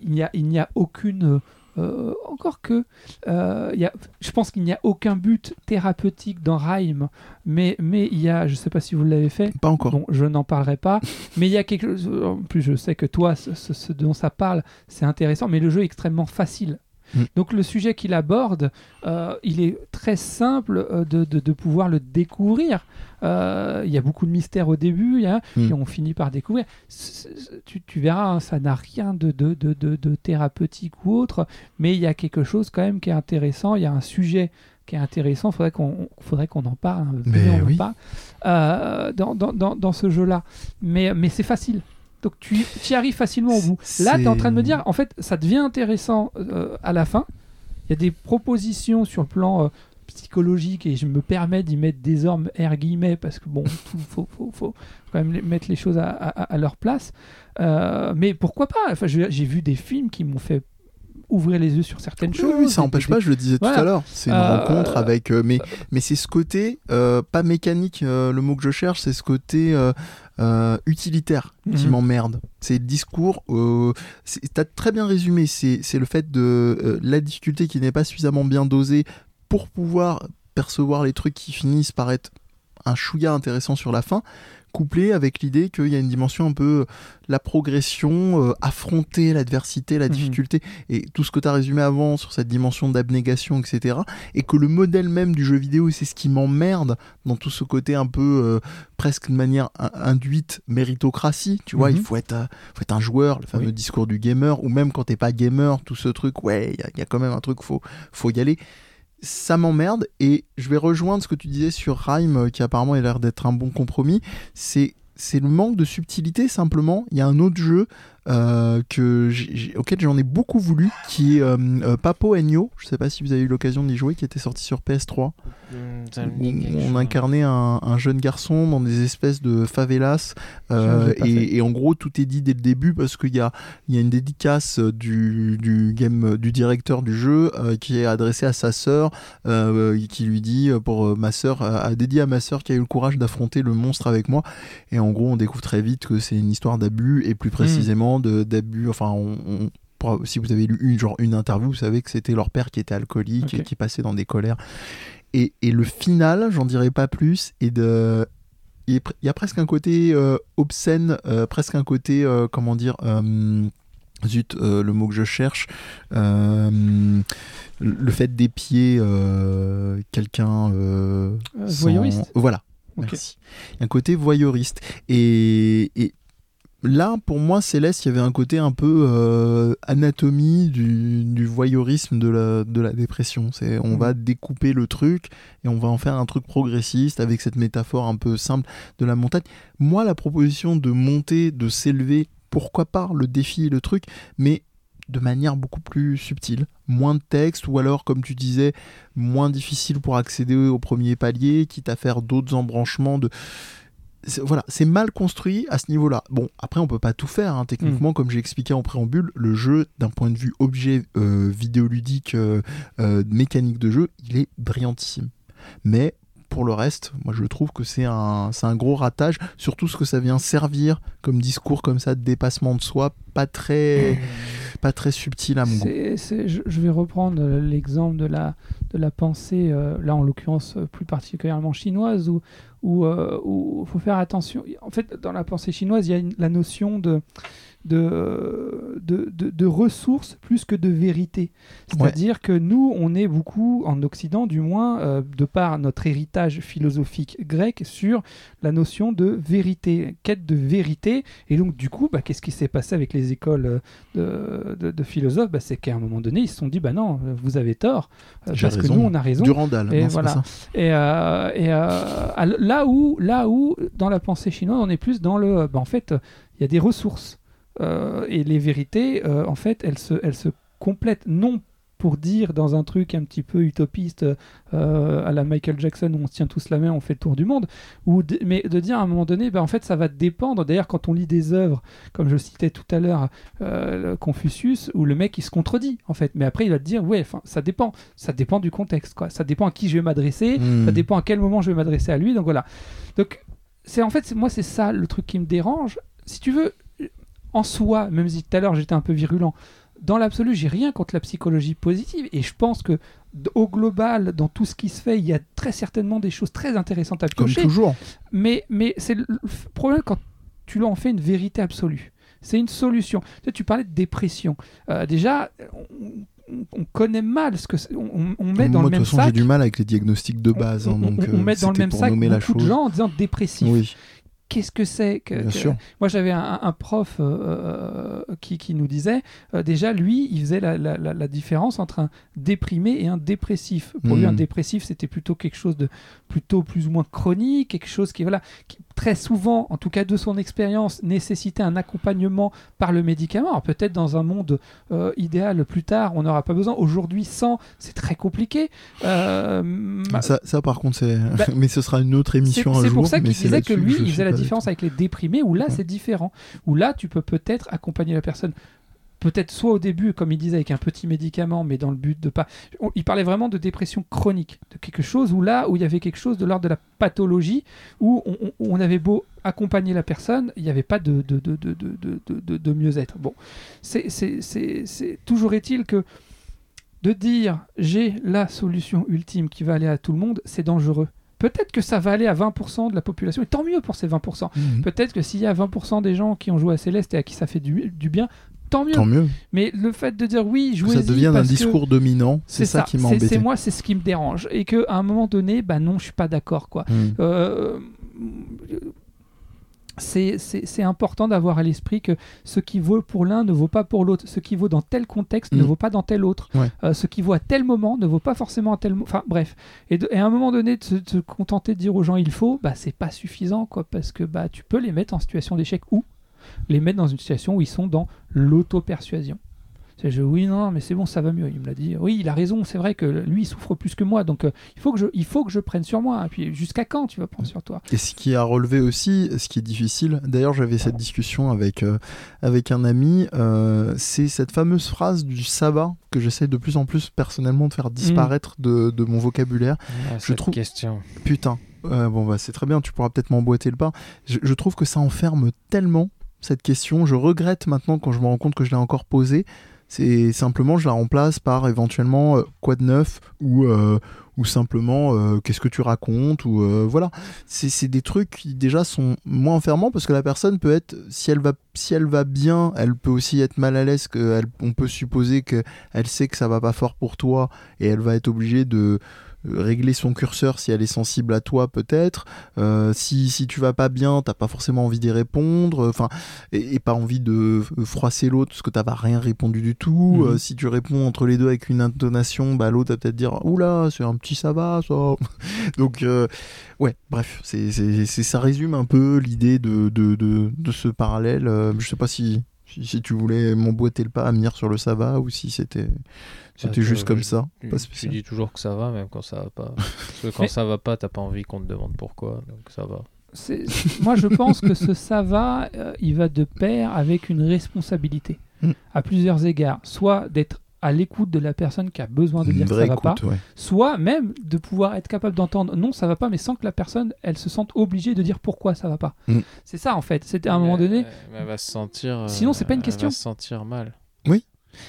S3: il n'y a, il n'y a aucune. Euh, encore que, euh, y a, je pense qu'il n'y a aucun but thérapeutique dans Rhyme, mais mais il y a, je sais pas si vous l'avez fait.
S2: Pas encore.
S3: Bon, je n'en parlerai pas, mais il y a quelque chose. En plus, je sais que toi, ce, ce- ce dont ça parle, c'est intéressant, mais le jeu est extrêmement facile.
S2: Mm.
S3: Donc le sujet qu'il aborde, euh, il est très simple euh, de, de- de pouvoir le découvrir. Euh, Il y a beaucoup de mystères au début, y a-
S2: Mm.
S3: et on finit par découvrir. C- c- Tu, tu verras, hein, ça n'a rien de, de, de, de- de thérapeutique ou autre, mais il y a quelque chose quand même qui est intéressant. Il y a un sujet qui est intéressant. Il faudrait qu'on faudrait qu'on en parle. hein.
S2: Mais
S3: on en
S2: oui.
S3: parle, euh, dans, dans, dans, dans ce jeu-là. Mais, mais c'est facile. Donc tu y arrives facilement au bout. Là, tu es en train de me dire, en fait, ça devient intéressant euh, à la fin. Il y a des propositions sur le plan euh, psychologique et je me permets d'y mettre désormais R guillemets parce que bon, il faut, faut, faut quand même mettre les choses à, à- à leur place. Euh, mais pourquoi pas? Enfin, j'ai vu des films qui m'ont fait ouvrir les yeux sur certaines
S2: Oui,
S3: choses.
S2: oui, ça n'empêche pas, je le disais
S3: Voilà.
S2: tout à l'heure. C'est une
S3: Euh,
S2: rencontre avec. euh, mais mais c'est ce côté, euh, pas mécanique, le mot que je cherche, c'est ce côté euh, utilitaire qui
S3: Mhm.
S2: m'emmerde. C'est le discours. Euh, T'as très bien résumé. C'est c'est le fait de euh, la difficulté qui n'est pas suffisamment bien dosée pour pouvoir percevoir les trucs qui finissent par être un chouïa intéressant sur la fin, couplé avec l'idée qu'il y a une dimension un peu euh, la progression, euh, affronter l'adversité, la
S3: Mhm.
S2: difficulté, et tout ce que tu as résumé avant sur cette dimension d'abnégation, etc. Et que le modèle même du jeu vidéo, c'est ce qui m'emmerde dans tout ce côté un peu euh, presque de manière in- induite méritocratie. Tu vois,
S3: Mhm.
S2: il faut être, euh, faut être un joueur, le fameux
S3: Oui.
S2: discours du gamer, ou même quand t'es pas gamer, tout ce truc, ouais, il y a- il y, a quand même un truc, faut, faut y aller ça m'emmerde et je vais rejoindre ce que tu disais sur Rhyme euh, qui apparemment a l'air d'être un bon compromis. C'est c'est le manque de subtilité simplement. Il y a un autre jeu euh, que j'ai- auquel j'en ai beaucoup voulu qui est euh, euh, Papo Ennio. Je sais pas si vous avez eu l'occasion d'y jouer, qui était sorti sur PS3.
S1: Hum, ça me
S2: où
S1: dit quelque
S2: on incarnait un, un jeune garçon dans des espèces de favelas euh, et, et en gros tout est dit dès le début parce qu'il y a, il y a une dédicace du, du game du directeur du jeu euh, qui est adressée à sa sœur euh, qui lui dit pour euh, ma sœur à, à- dédié à ma sœur qui a eu le courage d'affronter le monstre avec moi et en gros on découvre très vite que c'est une histoire d'abus et plus
S3: Hmm.
S2: précisément d'abus enfin on- on- pour- si vous avez lu une, genre une interview, vous savez que c'était leur père qui était alcoolique et qui passait dans des colères. Et, et le final, j'en dirai pas plus, et de. Il y a presque un côté euh, obscène, euh, presque un côté, euh, comment dire, zut, le mot que je cherche, le fait d'épier quelqu'un. Euh, sans-
S3: voyeuriste
S2: Voilà.
S3: Ok.
S2: Merci. Il y a un côté voyeuriste. Et, et là, pour moi, Céleste, il y avait un côté un peu euh, anatomie du, du voyeurisme de la, de la dépression. C'est, on va découper le truc et on va en faire un truc progressiste avec cette métaphore un peu simple de la montagne. Moi, la proposition de monter, de s'élever, pourquoi pas le défi, le truc, mais de manière beaucoup plus subtile, moins de texte ou alors comme tu disais moins difficile pour accéder au premier palier, quitte à faire d'autres embranchements de voilà, c'est mal construit à ce niveau-là. Bon, après, on peut pas tout faire. hein. Techniquement, comme j'ai expliqué en préambule, le jeu, d'un point de vue objet euh, vidéoludique, euh, euh, mécanique de jeu, il est brillantissime. Mais pour le reste, moi, je trouve que c'est un, un gros ratage. Surtout ce que ça vient servir comme discours comme ça de dépassement de soi, pas très, pas très subtil à mon goût.
S3: Je, vais reprendre euh, l'exemple de la, de la pensée, euh, là en l'occurrence euh, plus particulièrement chinoise, où il où, euh, où faut faire attention. En fait, dans la pensée chinoise, il y a une- la notion de, de, de, de- de ressources plus que de vérité. C'est-à-dire que nous, on est beaucoup, en Occident du moins, euh, de par notre héritage philosophique grec, sur la notion de vérité, quête de vérité. Et donc, du coup, bah, qu'est-ce qui s'est passé avec les écoles euh, de, de- philosophes? Bah, C'est qu'à un moment donné, ils se sont dit, bah non, vous avez tort, euh, parce que nous, on a raison.
S2: Durandal,
S3: Et
S2: non, pas
S3: voilà.
S2: ça
S3: Et, euh, là où, là où, dans la pensée chinoise, on est plus dans le, bah, en fait, il y a des ressources et les vérités, euh, en fait, elles se, elles se complètent non pour dire dans un truc un petit peu utopiste euh, à la Michael Jackson où on se tient tous la main, on fait le tour du monde, ou de- mais de dire à un moment donné, bah, en fait, ça va dépendre. D'ailleurs, quand on lit des œuvres, comme je citais tout à l'heure, euh, Confucius, où le mec il se contredit en fait, mais après il va te dire, ouais, enfin, ça dépend, ça dépend du contexte, quoi. Ça dépend à qui je vais m'adresser,
S2: Hmm.
S3: ça dépend à quel moment je vais m'adresser à lui. Donc voilà. Donc c'est en fait moi c'est ça le truc qui me dérange. Si tu veux, en soi, même si tout à l'heure j'étais un peu virulent, dans l'absolu j'ai rien contre la psychologie positive et je pense que au global, dans tout ce qui se fait, il y a très certainement des choses très intéressantes à
S2: Comme
S3: cocher.
S2: toujours.
S3: Mais, mais c'est le problème quand tu l'en fais une vérité absolue. C'est une solution. Tu, sais, tu parlais de dépression. Euh, déjà, on, on- on connaît mal ce que on, on- met dans
S2: Moi,
S3: le
S2: de
S3: même
S2: toute façon, j'ai
S3: sac.
S2: du mal avec les diagnostics de base.
S3: on,
S2: hein, donc,
S3: on- on
S2: euh,
S3: met dans le même sac
S2: la
S3: beaucoup de gens en disant dépressif.
S2: Oui,
S3: Qu'est-ce que c'est que,
S2: bien
S3: que-
S2: sûr.
S3: Moi, j'avais un, un prof euh, euh, qui, qui nous disait, euh, déjà, lui, il faisait la, la- la- la différence entre un déprimé et un dépressif. Pour lui,
S2: Hmm.
S3: un dépressif, c'était plutôt quelque chose de plutôt plus ou moins chronique, quelque chose qui, voilà, qui très souvent, en tout cas de son expérience, nécessitait un accompagnement par le médicament. Alors, peut-être dans un monde euh, idéal plus tard, on n'aura pas besoin. Aujourd'hui, sans, c'est très compliqué. Euh, ma-
S2: Ça, ça, par contre, c'est.
S3: Bah,
S2: mais ce sera une autre
S3: c'est
S2: émission un
S3: c'est
S2: jour.
S3: pour ça qu'il
S2: c'est
S3: disait que lui, il faisait la différence avec les déprimés, où là,
S2: Ouais.
S3: c'est différent. Où là, tu peux peut-être accompagner la personne, peut-être soit au début, comme il disait, avec un petit médicament, mais dans le but de pas. on- Il parlait vraiment de dépression chronique, de quelque chose où là, où il y avait quelque chose de l'ordre de la pathologie, où on, on- on avait beau accompagner la personne, il n'y avait pas de, de, de, de, de, mieux-être. Bon, c'est c'est- c'est- c'est- toujours est-il que de dire j'ai la solution ultime qui va aller à tout le monde, c'est dangereux. Peut-être que ça va aller à 20% de la population, et tant mieux pour ces 20%.
S2: tout. Mhm.
S3: Peut-être que s'il y a 20% des gens qui ont joué à Céleste et à qui ça fait du, du bien, tant mieux.
S2: Tant mieux.
S3: Mais le fait de dire oui, jouez
S2: ça devienne un discours dominant, c'est ça, qui m'a
S3: C'est-
S2: embêté.
S3: C'est moi, c'est ce qui me dérange. Et qu'à un moment donné, bah non, je suis pas d'accord. quoi.
S2: Mhm.
S3: Euh, c'est- important d'avoir à l'esprit que ce qui vaut pour l'un ne vaut pas pour l'autre. Ce qui vaut dans tel contexte ne
S2: Mm.
S3: vaut pas dans tel autre.
S2: Ouais.
S3: Euh, ce qui vaut à tel moment ne vaut pas forcément à tel moment. Enfin bref. Et, de- et à un moment donné, de se, de se contenter de dire aux gens il faut, bah, c'est pas suffisant. quoi, Parce que bah, tu peux les mettre en situation d'échec ou les mettre dans une situation où ils sont dans l'auto-persuasion. C'est je, oui, non, mais c'est bon, ça va mieux. Il me l'a dit. Oui, il a raison, c'est vrai que lui, il souffre plus que moi. Donc, euh, il, faut que je, il faut que je prenne sur moi. Et puis, jusqu'à quand tu vas prendre sur toi?
S2: Et ce qui a relevé aussi, ce qui est difficile, d'ailleurs j'avais cette discussion avec, euh, avec un ami, euh, c'est cette fameuse phrase du ça va que j'essaie de plus en plus personnellement de faire disparaître de, de mon vocabulaire.
S1: Ah,
S2: Je
S1: cette
S2: trouve-
S1: question.
S2: Putain, Euh, bon bah c'est très bien, tu pourras peut-être m'emboîter le pain. Je, je trouve que ça enferme tellement cette question, je regrette maintenant quand je me rends compte que je l'ai encore posée. C'est simplement je la remplace par éventuellement euh, quoi de neuf ou euh, ou simplement euh, qu'est-ce que tu racontes ou voilà c'est des trucs qui déjà sont moins enfermants parce que la personne peut être si elle va si elle va bien elle peut aussi être mal à l'aise on peut supposer que elle sait que ça va pas fort pour toi et elle va être obligée de régler son curseur si elle est sensible à toi peut-être. Euh, si, si tu vas pas bien t'as pas forcément envie d'y répondre. Enfin et, et pas envie de froisser l'autre parce que t'as rien répondu du tout.
S3: Mhm.
S2: Euh, si tu réponds entre les deux avec une intonation bah l'autre va peut-être dire oula c'est un petit ça va ça. Donc euh, ouais bref c'est ça résume un peu l'idée de, de, de, de ce parallèle. Je sais pas si si, si tu voulais m'emboîter le pas à venir sur le ça va ou si c'était c'était
S1: Ah,
S2: juste comme
S1: je-
S2: ça
S1: Tu,
S2: pas
S1: tu dis toujours que ça va, même quand ça va pas. Parce que quand
S3: Mais-
S1: ça va pas, t'as pas envie qu'on te demande pourquoi, donc ça va.
S3: C'est- moi, je pense que ce ça va, euh, il va de pair avec une responsabilité
S2: Mm.
S3: à plusieurs égards. Soit d'être à l'écoute de la personne qui a besoin de
S2: une
S3: dire que ça va pas,
S2: écoute ouais.
S3: soit même de pouvoir être capable d'entendre non, ça va pas, mais sans que la personne, elle se sente obligée de dire pourquoi ça va pas.
S2: Mm.
S3: C'est ça en fait. C'était à un moment donné.
S1: mais elle va se sentir. euh,
S3: Sinon, c'est pas une question.
S1: Elle va se sentir mal.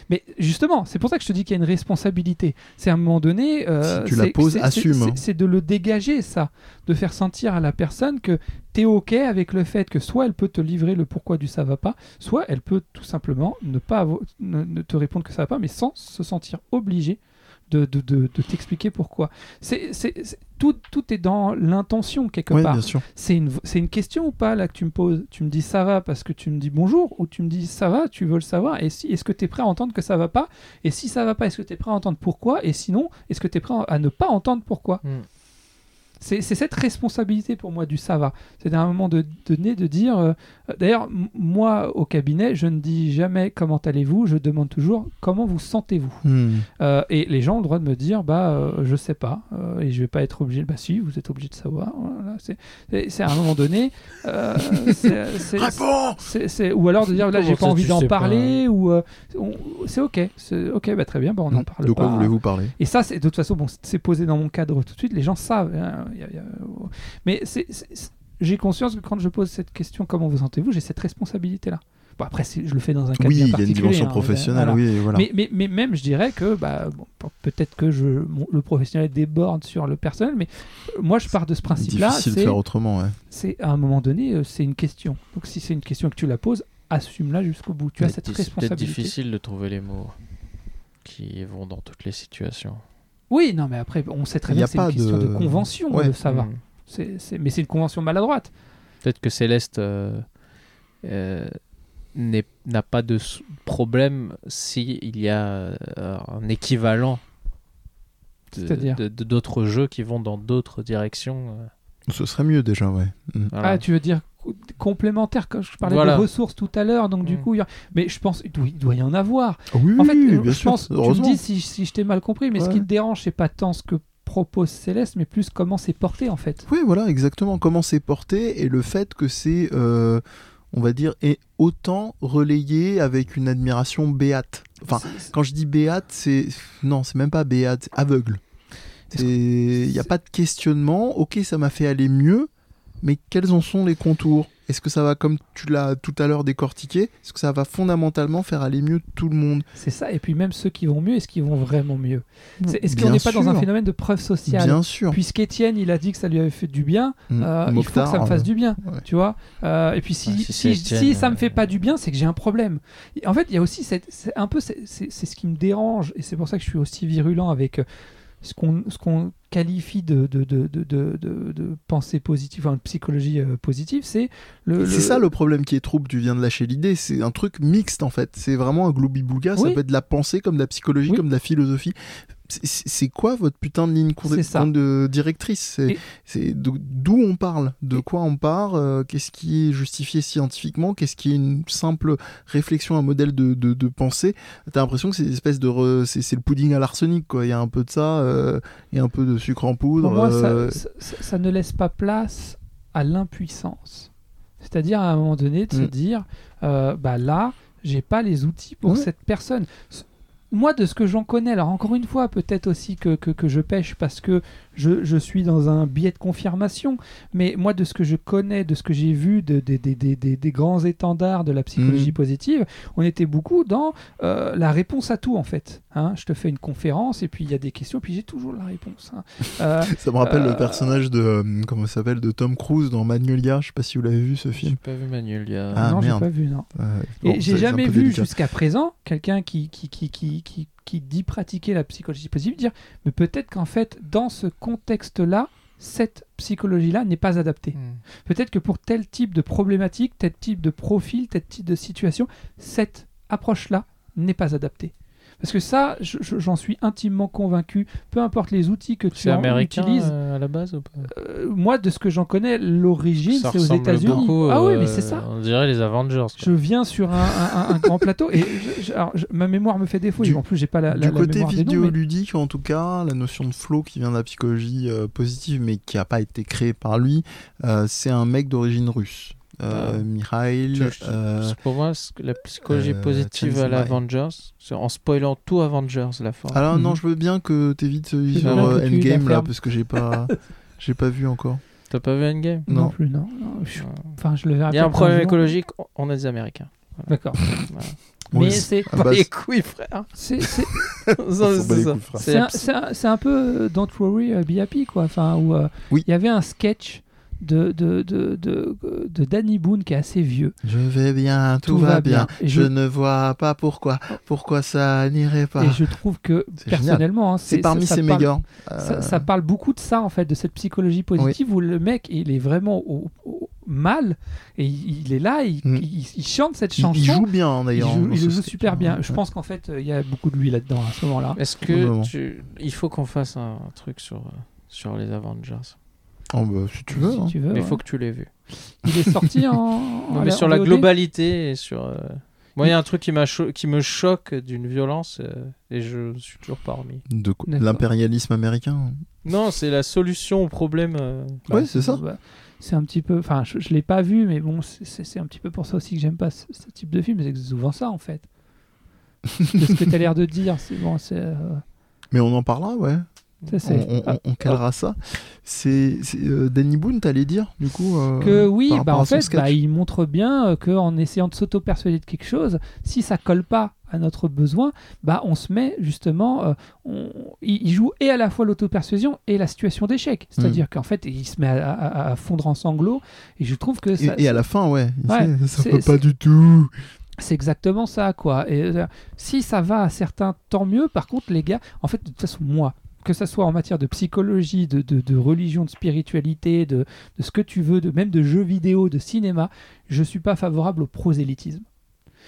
S3: Mais justement, c'est pour ça que je te dis qu'il y a une responsabilité. C'est à un moment donné. euh,
S2: Si tu la
S3: c'est-
S2: poses, assume,
S3: c'est-
S2: hein.
S3: C'est de le dégager, ça. De faire sentir à la personne que tu es OK avec le fait que soit elle peut te livrer le pourquoi du ça va pas, soit elle peut tout simplement ne pas ne te répondre que ça va pas, mais sans se sentir obligée de, de, de- de t'expliquer pourquoi. C'est, c'est- c'est- tout, tout est dans l'intention, quelque
S2: Ouais,
S3: part.
S2: bien sûr
S3: C'est une, c'est une question ou pas là que tu me poses? Tu me dis ça va parce que tu me dis bonjour ou tu me dis ça va, tu veux le savoir? Et si, est-ce que tu es prêt à entendre que ça va pas? Et si ça va pas, est-ce que tu es prêt à entendre pourquoi? Et sinon, est-ce que tu es prêt à ne pas entendre pourquoi?
S1: Hmm.
S3: C'est, cette responsabilité pour moi du ça va. C'est à un moment de- donné de dire. euh, d'ailleurs, moi au cabinet, je ne dis jamais comment allez-vous, je demande toujours comment vous sentez-vous.
S2: Hmm.
S3: Euh, et les gens ont le droit de me dire, bah, euh, je sais pas, euh, et je vais pas être obligé. Bah, si, vous êtes obligé de savoir. Voilà, c'est, à un moment donné. c'est, ou alors de dire, là, j'ai pas envie d'en
S1: pas
S3: parler, ou euh, on- c'est ok, c'est ok, bah, très bien, bah, on n'en parle
S2: de quoi voulez-vous parler?
S3: Et ça, c'est de toute façon, bon, c'est posé dans mon cadre tout de suite. Les gens savent. hein, y a- y a- Mais c'est, c'est- c'est- j'ai conscience que quand je pose cette question, comment vous sentez-vous, j'ai cette responsabilité-là. Bon, après, c'est- je le fais dans un cadre
S2: oui
S3: bien
S2: il y a une
S3: particulier,
S2: dimension
S3: hein,
S2: professionnelle
S3: voilà.
S2: oui voilà
S3: Mais, mais, mais même, je dirais que bah, bon, peut-être que je, le professionnel déborde sur le personnel, mais euh, moi, je pars de ce principe-là.
S2: difficile de
S3: C'est,
S2: faire autrement ouais.
S3: c'est à un moment donné, euh, c'est une question. Donc, si c'est une question que tu la poses, assume-la jusqu'au bout. Tu as cette
S1: di- C'est
S3: responsabilité.
S1: difficile de trouver les mots qui vont dans toutes les situations.
S3: Oui, non, mais après, on sait très bien
S2: a
S3: que c'est une question de,
S2: de-
S3: convention,
S2: Ouais.
S3: le savoir. C'est- Mais c'est une convention maladroite.
S1: Peut-être que Céleste euh, euh, n'a pas de problème si il y a euh, un équivalent de-
S3: C'est-à-dire
S1: de- de- d'autres jeux qui vont dans d'autres directions.
S2: ce serait mieux déjà ouais.
S1: Voilà.
S3: Ah, tu veux dire complémentaire, quand je parlais
S1: Voilà.
S3: de ressources tout à l'heure, donc du
S1: Mm.
S3: coup, il y a- mais je pense, il doit, y en avoir.
S2: oui
S3: En fait,
S2: oui,
S3: euh,
S2: bien
S3: je
S2: sûr
S3: pense, tu me dis si, si je t'ai mal compris, mais ce qui te dérange, c'est pas tant ce que propose Céleste, mais plus comment c'est porté en fait.
S2: Oui, voilà, exactement. Comment c'est porté et le fait que c'est, euh, on va dire, est autant relayé avec une admiration béate. Enfin, quand je dis béate, c'est. Non, c'est même pas béate, c'est aveugle. Il n'y a pas de questionnement. Ok, ça m'a fait aller mieux, mais quels en sont les contours? Est-ce que ça va, comme tu l'as tout à l'heure décortiqué, est-ce que ça va fondamentalement faire aller mieux tout le monde?
S3: C'est ça, et puis même ceux qui vont mieux, est-ce qu'ils vont vraiment mieux? Est-ce qu'on n'est pas dans un phénomène de preuve sociale?
S2: Bien sûr.
S3: Puisqu'Étienne, il a dit que ça lui avait fait du bien,
S2: Mm.
S3: euh, il faut que ça me fasse
S2: euh,
S3: du bien,
S2: ouais.
S3: tu vois? Euh, et puis si,
S1: Ouais, si
S3: ça me fait pas du bien, c'est que j'ai un problème. En fait, il y a aussi cette, un peu, c'est ce qui me dérange, et c'est pour ça que je suis aussi virulent avec euh, ce qu'on ce qu'on qualifie de, de, de, de, pensée positive, enfin de psychologie euh, positive, c'est le.
S2: C'est ça le problème qui est trouble, tu viens de lâcher l'idée, c'est un truc mixte en fait, c'est vraiment un gloubi-boulga, ça peut être de la pensée comme de la psychologie,
S3: Oui.
S2: comme de la philosophie. C'est- quoi votre putain de ligne de directrice? C'est d'où on parle, de quoi on parle, euh, qu'est-ce qui est justifié scientifiquement, qu'est-ce qui est une simple réflexion, un modèle de, de, de pensée? T'as l'impression que c'est espèce de... C'est le pudding à l'arsenic quoi, il y a un peu de ça, euh, et un peu de sucre en poudre.
S3: Pour moi, ça-
S2: euh,
S3: ça, ça- ça ne laisse pas place à l'impuissance. C'est-à-dire à un moment donné de se
S2: Mm.
S3: dire, euh, bah là, j'ai pas les outils pour
S2: Ouais.
S3: cette personne. Moi, de ce que j'en connais, alors encore une fois, peut-être aussi que, que, que je pêche parce que je, je suis dans un biais de confirmation, mais moi, de ce que je connais, de ce que j'ai vu de, des- grands étendards de la psychologie
S2: Mhm.
S3: positive, on était beaucoup dans euh, la réponse à tout, en fait. Hein, je te fais une conférence et puis il y a des questions, puis j'ai toujours la réponse. hein. Euh,
S2: Ça me rappelle
S3: Euh,
S2: le personnage de euh, comment ça s'appelle de Tom Cruise dans Magnolia. Je sais pas si vous l'avez vu ce film.
S1: J'ai pas vu Manuel. il y a-
S2: Ah,
S3: non, j'ai
S2: merde.
S3: pas vu, non.
S2: Euh,
S3: Et
S2: bon,
S3: j'ai jamais vu jusqu'à présent quelqu'un qui, qui, qui, qui, qui, qui dit pratiquer la psychologie positive dire mais peut-être qu'en fait, dans ce contexte-là, cette psychologie-là n'est pas adaptée.
S1: Hmm.
S3: Peut-être que pour tel type de problématique, tel type de profil, tel type de situation, cette approche-là n'est pas adaptée. Parce que ça, je- je- j'en suis intimement convaincu, peu importe les outils que tu
S1: américain
S3: utilises.
S1: euh, à la base ou pas?
S3: euh, moi, de ce que j'en connais, l'origine, c'est aux États-Unis. Ah oui,
S1: euh,
S3: mais c'est ça.
S1: On dirait les Avengers. quoi.
S3: Je viens sur un, un- un- un grand plateau et je- je- alors, je- ma mémoire me fait défaut.
S2: Du-
S3: en plus, j'ai pas la, la,
S2: du
S3: la
S2: côté
S3: mémoire des noms, mais-
S2: vidéoludique, en tout cas, la notion de flow qui vient de la psychologie euh, positive, mais qui n'a pas été créée par lui, euh, c'est un mec d'origine russe. Euh,
S1: Ah.
S2: Mikhail.
S1: Tu-
S2: euh,
S1: Pour moi, la psychologie
S2: euh,
S1: positive à l'Avengers, en spoilant tout Avengers, la fin.
S2: Alors non,
S3: Mhm.
S2: je veux bien que t'évites euh,
S3: la
S2: Endgame là, parce que j'ai pas, j'ai pas vu encore.
S1: T'as pas vu Endgame?
S3: Non,
S2: Non.
S3: plus, non. non, je-
S1: Ouais.
S3: Enfin, je le verrai
S1: Il y a un problème
S3: jour.
S1: écologique, on est des Américains.
S3: D'accord.
S1: Voilà.
S3: Mais c'est
S2: bah,
S1: les couilles, frère
S3: c'est un, un- un peu Don't Worry, Be Happy, quoi. Enfin, où euh, il
S2: Oui.
S3: y avait un sketch de, de, de, de, de Danny Boone qui est assez vieux.
S2: Je vais bien, tout,
S3: Tout
S2: va
S3: va
S2: bien.
S3: bien. Et
S2: Je
S3: je-
S2: ne vois pas pourquoi, pourquoi ça n'irait pas.
S3: Et je trouve que, personnellement, hein,
S2: C'est parmi
S3: ça
S2: ces
S3: parle- ça,
S2: Euh,
S3: ça parle beaucoup de ça en fait, de cette psychologie positive où le mec il est vraiment au, au- mal et il, est là, il,
S2: Mm.
S3: il- il chante cette chanson.
S2: il joue bien
S3: il
S2: d'ailleurs.
S3: joue- il joue super bien. Je
S2: Ouais.
S3: pense qu'en fait il y a beaucoup de lui là-dedans à ce moment-là.
S1: Est-ce que tu... il faut qu'on fasse un truc sur, euh, sur les Avengers?
S2: Oh, bah, si tu veux.
S3: Si
S2: hein.
S3: tu veux,
S1: Mais il
S3: ouais.
S1: faut que tu l'aies vu.
S3: Il est sorti en.
S1: Non, mais
S3: en
S1: sur la
S3: VOD.
S1: globalité et sur. euh, Moi, il y a un truc qui, m'a cho- qui me choque d'une violence euh, et je suis toujours pas remis.
S2: De quoi? L'impérialisme américain?
S1: Non, c'est la solution au problème. euh,
S2: Ouais, c'est ça.
S3: Bah, c'est un petit peu. Enfin, je, je l'ai pas vu, mais bon, c'est- un petit peu pour ça aussi que j'aime pas ce, ce type de film. C'est que c'est souvent ça en fait. de ce que tu as l'air de dire, c'est bon, c'est. euh,
S2: Mais on en parlera, ouais.
S3: Ça,
S2: On, on, on- on calera ça. C'est euh, Danny Boone, t'allais dire, du coup. euh,
S3: que oui, bah en fait, bah, il montre bien euh, qu'en essayant de s'auto-persuader de quelque chose, si ça colle pas à notre besoin, bah on se met justement, euh, on- il, joue et à la fois l'auto-persuasion et la situation d'échec. C'est-à-dire qu'en fait, il se met à, à- à fondre en sanglots et je trouve que
S2: Et,
S3: ça,
S2: et à la fin, ouais.
S3: Ouais,
S2: ça va pas du tout.
S3: c'est exactement ça, quoi. Et euh, si ça va à certains, tant mieux. Par contre, les gars, en fait, de toute façon, moi, que ça soit en matière de psychologie, de, de, de religion, de spiritualité, de, de ce que tu veux, de même de jeux vidéo, de cinéma, je suis pas favorable au prosélytisme.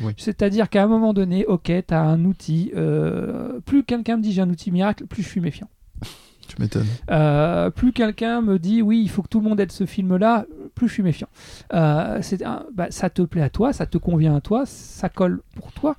S2: Oui.
S3: C'est-à-dire qu'à un moment donné, ok, tu as un outil, euh, plus quelqu'un me dit j'ai un outil miracle, plus je suis méfiant.
S2: Tu m'étonnes.
S3: Euh, plus quelqu'un me dit oui, il faut que tout le monde ait ce film-là, plus je suis méfiant. Euh, c'est un- bah, ça te plaît à toi, ça te convient à toi, ça colle pour toi.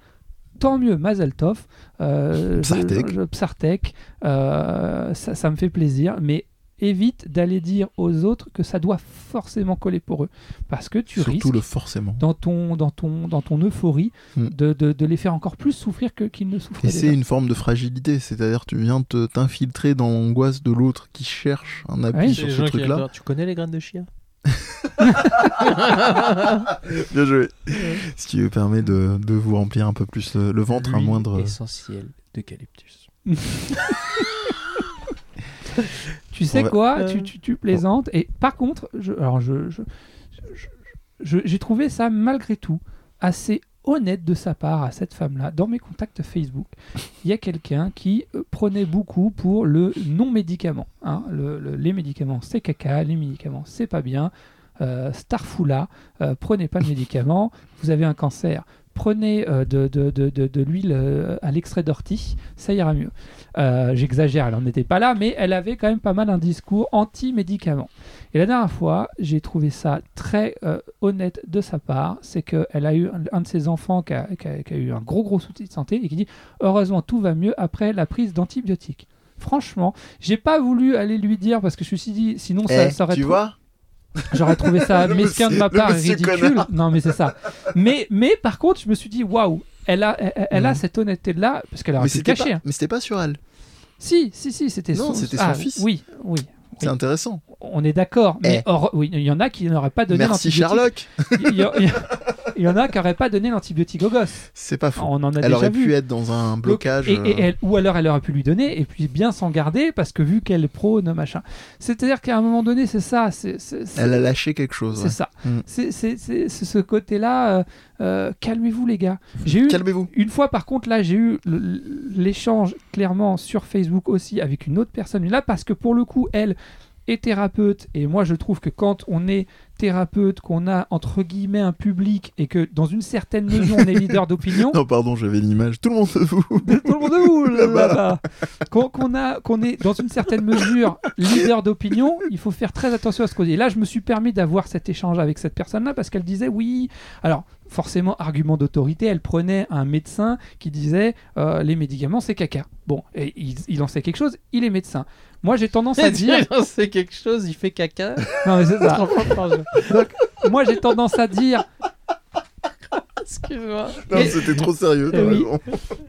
S3: Tant mieux, Mazel Tov, euh,
S2: Psartek.
S3: je- je- Psartek, euh, ça, ça me fait plaisir, mais évite d'aller dire aux autres que ça doit forcément coller pour eux, parce que tu
S2: Surtout
S3: risques
S2: le forcément.
S3: dans ton, dans ton, dans ton euphorie
S2: Mm.
S3: de, de, de les faire encore plus souffrir que qu'ils ne souffraient
S2: Et c'est une forme de fragilité, c'est-à-dire tu viens te- t'infiltrer dans l'angoisse de l'autre qui cherche un appui
S3: Ouais.
S2: sur ce truc-là.
S1: Tu connais les graines de chien
S2: Bien joué. Ce qui permet de, de vous remplir un peu plus le, le ventre
S1: L'huile
S2: moindre.
S1: essentielle d'eucalyptus.
S3: Tu sais
S2: va-
S3: quoi?
S1: Euh.
S3: tu, tu, tu plaisantes. Et par contre, je, alors je, je, je- je- j'ai trouvé ça malgré tout assez honnête de sa part à cette femme-là. Dans mes contacts Facebook, il y a quelqu'un qui euh, prenait beaucoup pour le non-médicament. hein. Le- le- les médicaments, c'est caca, les médicaments, c'est pas bien. Euh, Starfoula, euh, prenez pas le médicament, vous avez un cancer. Prenez euh, de, de- de- de- de l'huile à l'extrait d'ortie, ça ira mieux. Euh, J'exagère, elle n'en était pas là, mais elle avait quand même pas mal un discours anti-médicament. Et la dernière fois, j'ai trouvé ça très euh, honnête de sa part, c'est qu'elle a eu un, un de ses enfants qui a, qui a- qui a eu un gros gros souci de santé et qui dit heureusement tout va mieux après la prise d'antibiotiques. Franchement, j'ai pas voulu aller lui dire parce que je me suis dit sinon ça,
S2: Eh,
S3: ça aurait
S2: tu vois?
S3: J'aurais trouvé ça mesquin de ma part ridicule.
S2: connard.
S3: Non, mais c'est ça. Mais, mais par contre, je me suis dit, waouh, elle a, elle, elle a
S2: Mhm.
S3: cette honnêteté-là, parce qu'elle aurait
S2: Mais
S3: pu le cacher.
S2: pas,
S3: hein.
S2: mais c'était pas sur elle.
S3: Si, si, si, c'était
S2: Non,
S3: son,
S2: c'était son
S3: ah,
S2: fils.
S3: Oui, oui.
S2: C'est intéressant.
S3: On est d'accord. Mais
S2: Eh.
S3: or- oui, il y en a qui n'auraient pas donné
S2: Merci
S3: l'antibiotique.
S2: Sherlock.
S3: Il y, a- il y en a qui n'auraient pas donné l'antibiotique au gosse.
S2: C'est pas faux.
S3: On en a
S2: Elle
S3: déjà
S2: aurait
S3: vu.
S2: pu être dans un blocage.
S3: Et, et
S2: euh,
S3: elle- ou alors elle aurait pu lui donner et puis bien s'en garder parce que vu qu'elle prône machin. C'est-à-dire qu'à un moment donné, c'est ça.
S2: Elle a lâché quelque chose.
S3: c'est
S2: ouais.
S3: ça.
S2: Mm.
S3: C'est ce côté-là. euh, euh, Calmez-vous, les gars. J'ai eu
S2: Calmez-vous.
S3: une fois, par contre, là, j'ai eu l'échange clairement sur Facebook aussi avec une autre personne là parce que pour le coup, elle est thérapeute et moi, je trouve que quand on est thérapeute, qu'on a entre guillemets un public et que dans une certaine mesure on est leader d'opinion,
S2: Non, pardon, j'avais l'image. Tout le monde vous.
S3: tout le monde est où Là-bas. Qu'on qu'on a, qu'on est dans une certaine mesure leader d'opinion, il faut faire très attention à ce qu'on dit. Et là, je me suis permis d'avoir cet échange avec cette personne-là parce qu'elle disait oui. Alors, forcément, argument d'autorité, elle prenait un médecin qui disait euh, les médicaments c'est caca. Bon, et il, il en sait quelque chose, il est médecin. Moi, j'ai tendance à dire.
S1: c'est quelque chose, il fait caca.
S3: Non, mais c'est ça. Moi, j'ai tendance à dire
S1: Excuse-moi.
S2: Non,
S3: Et-
S2: c'était trop sérieux.
S3: oui.
S2: raison.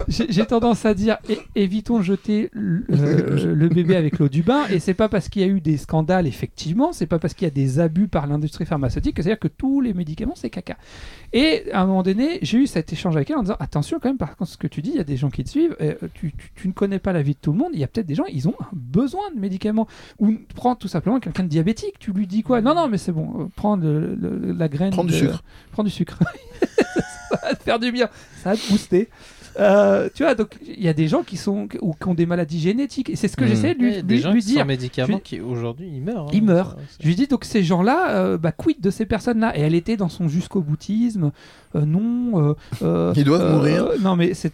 S3: J'ai tendance à dire é- évitons de jeter le, euh, le bébé avec l'eau du bain et c'est pas parce qu'il y a eu des scandales effectivement, c'est pas parce qu'il y a des abus par l'industrie pharmaceutique que c'est-à-dire que tous les médicaments c'est caca. Et à un moment donné, j'ai eu cet échange avec elle en disant attention quand même par contre ce que tu dis, il y a des gens qui te suivent, euh, tu, tu- tu ne connais pas la vie de tout le monde, il y a peut-être des gens ils ont besoin de médicaments ou prends tout simplement quelqu'un de diabétique, tu lui dis quoi? Non non mais c'est bon, euh, prends le- le- la graine
S2: Prends du
S3: de-
S2: sucre.
S3: prends du sucre. ça va te faire du bien, ça va te booster. Euh, tu vois, donc il y a des gens qui, sont, ou qui ont des maladies génétiques. Et c'est ce que
S2: Mhm.
S3: j'essaie de lui,
S1: Il y a des
S3: lui-
S1: gens
S3: lui
S1: qui
S3: dire.
S1: sont médicaments
S3: Je-
S1: qui aujourd'hui ils meurent. hein.
S3: Ils meurent. Je lui dis donc ces gens-là, euh, bah, quid de ces personnes-là Et elle était dans son jusqu'au boutisme. Euh, non. euh,
S2: Ils doivent
S3: euh,
S2: mourir.
S3: Non, mais c'est.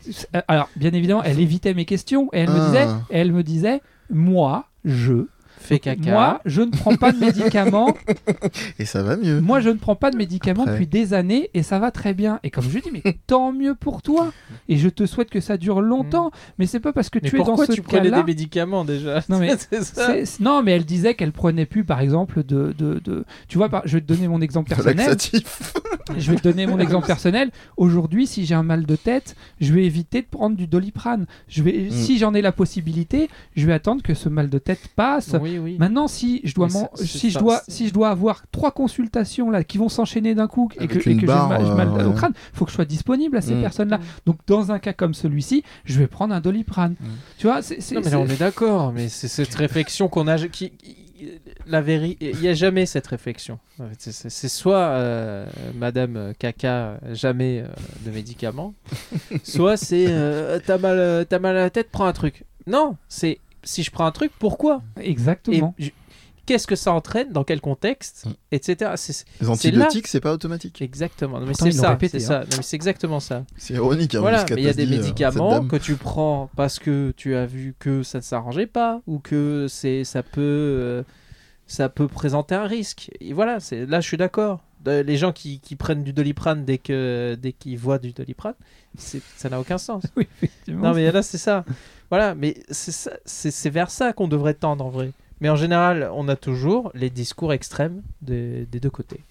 S3: Alors, bien évidemment, elle évitait mes questions et elle me
S2: Ah.
S3: disait, et elle me disait, moi, je,
S1: Fait caca.
S3: moi, je ne prends pas de médicaments.
S2: Et ça va mieux.
S3: Moi, je ne prends pas de médicaments
S2: Après.
S3: depuis des années et ça va très bien. Et comme je dis, mais tant mieux pour toi. Et je te souhaite que ça dure longtemps. Mais c'est pas parce que
S1: mais
S3: tu es dans
S1: pourquoi
S3: ce
S1: tu prenais des médicaments déjà
S3: Non, mais
S1: ça.
S3: Non, mais elle disait qu'elle prenait plus, par exemple, de. de, de- Tu vois, par- je vais te donner mon exemple personnel. Je vais te donner mon exemple personnel. Aujourd'hui, si j'ai un mal de tête, je vais éviter de prendre du doliprane. Je vais,
S2: Mm.
S3: Si j'en ai la possibilité, je vais attendre que ce mal de tête passe.
S1: Oui, oui.
S3: Maintenant, si je dois, si je dois,
S1: c'est-
S3: si je dois avoir trois consultations là qui vont s'enchaîner d'un coup et que, et que
S2: barre,
S3: mal, j'ai mal
S2: euh,
S3: au
S2: ouais.
S3: crâne, faut que je sois disponible à ces
S2: Mm.
S3: personnes-là. Donc, dans un cas comme celui-ci, je vais prendre un doliprane. Tu vois, c'est c'est-
S1: Non, mais là, on est d'accord, mais c'est cette réflexion qu'on a. Qui, la vérité, il n'y a jamais cette réflexion. C'est- C'est c'est soit euh, Madame Caca, jamais euh, de médicaments, soit c'est euh, t'as mal, t'as mal à la tête, prends un truc. Non, c'est si je prends un truc, pourquoi? Et
S3: Exactement.
S1: je- qu'est-ce que ça entraîne, dans quel contexte,
S2: Mm.
S1: etc. C'est
S2: Les antibiotiques, c'est pas automatique.
S1: exactement. Non, mais
S3: Pourtant,
S1: c'est ça,
S3: répété,
S1: c'est
S3: hein.
S1: ça. Non, mais c'est exactement ça.
S2: C'est ironique. hein,
S1: Voilà, mais il y a des
S2: dit, euh,
S1: médicaments que tu prends parce que tu as vu que ça ne s'arrangeait pas ou que c'est ça peut euh, ça peut présenter un risque. Et voilà, c'est là je suis d'accord. Les gens qui, qui prennent du doliprane dès que dès qu'ils voient du doliprane, c'est- ça n'a aucun sens.
S3: Oui, effectivement.
S1: Non mais là c'est ça. Voilà, mais c'est ça- c'est c'est vers ça qu'on devrait tendre en vrai. Mais en général, on a toujours les discours extrêmes des, des deux côtés.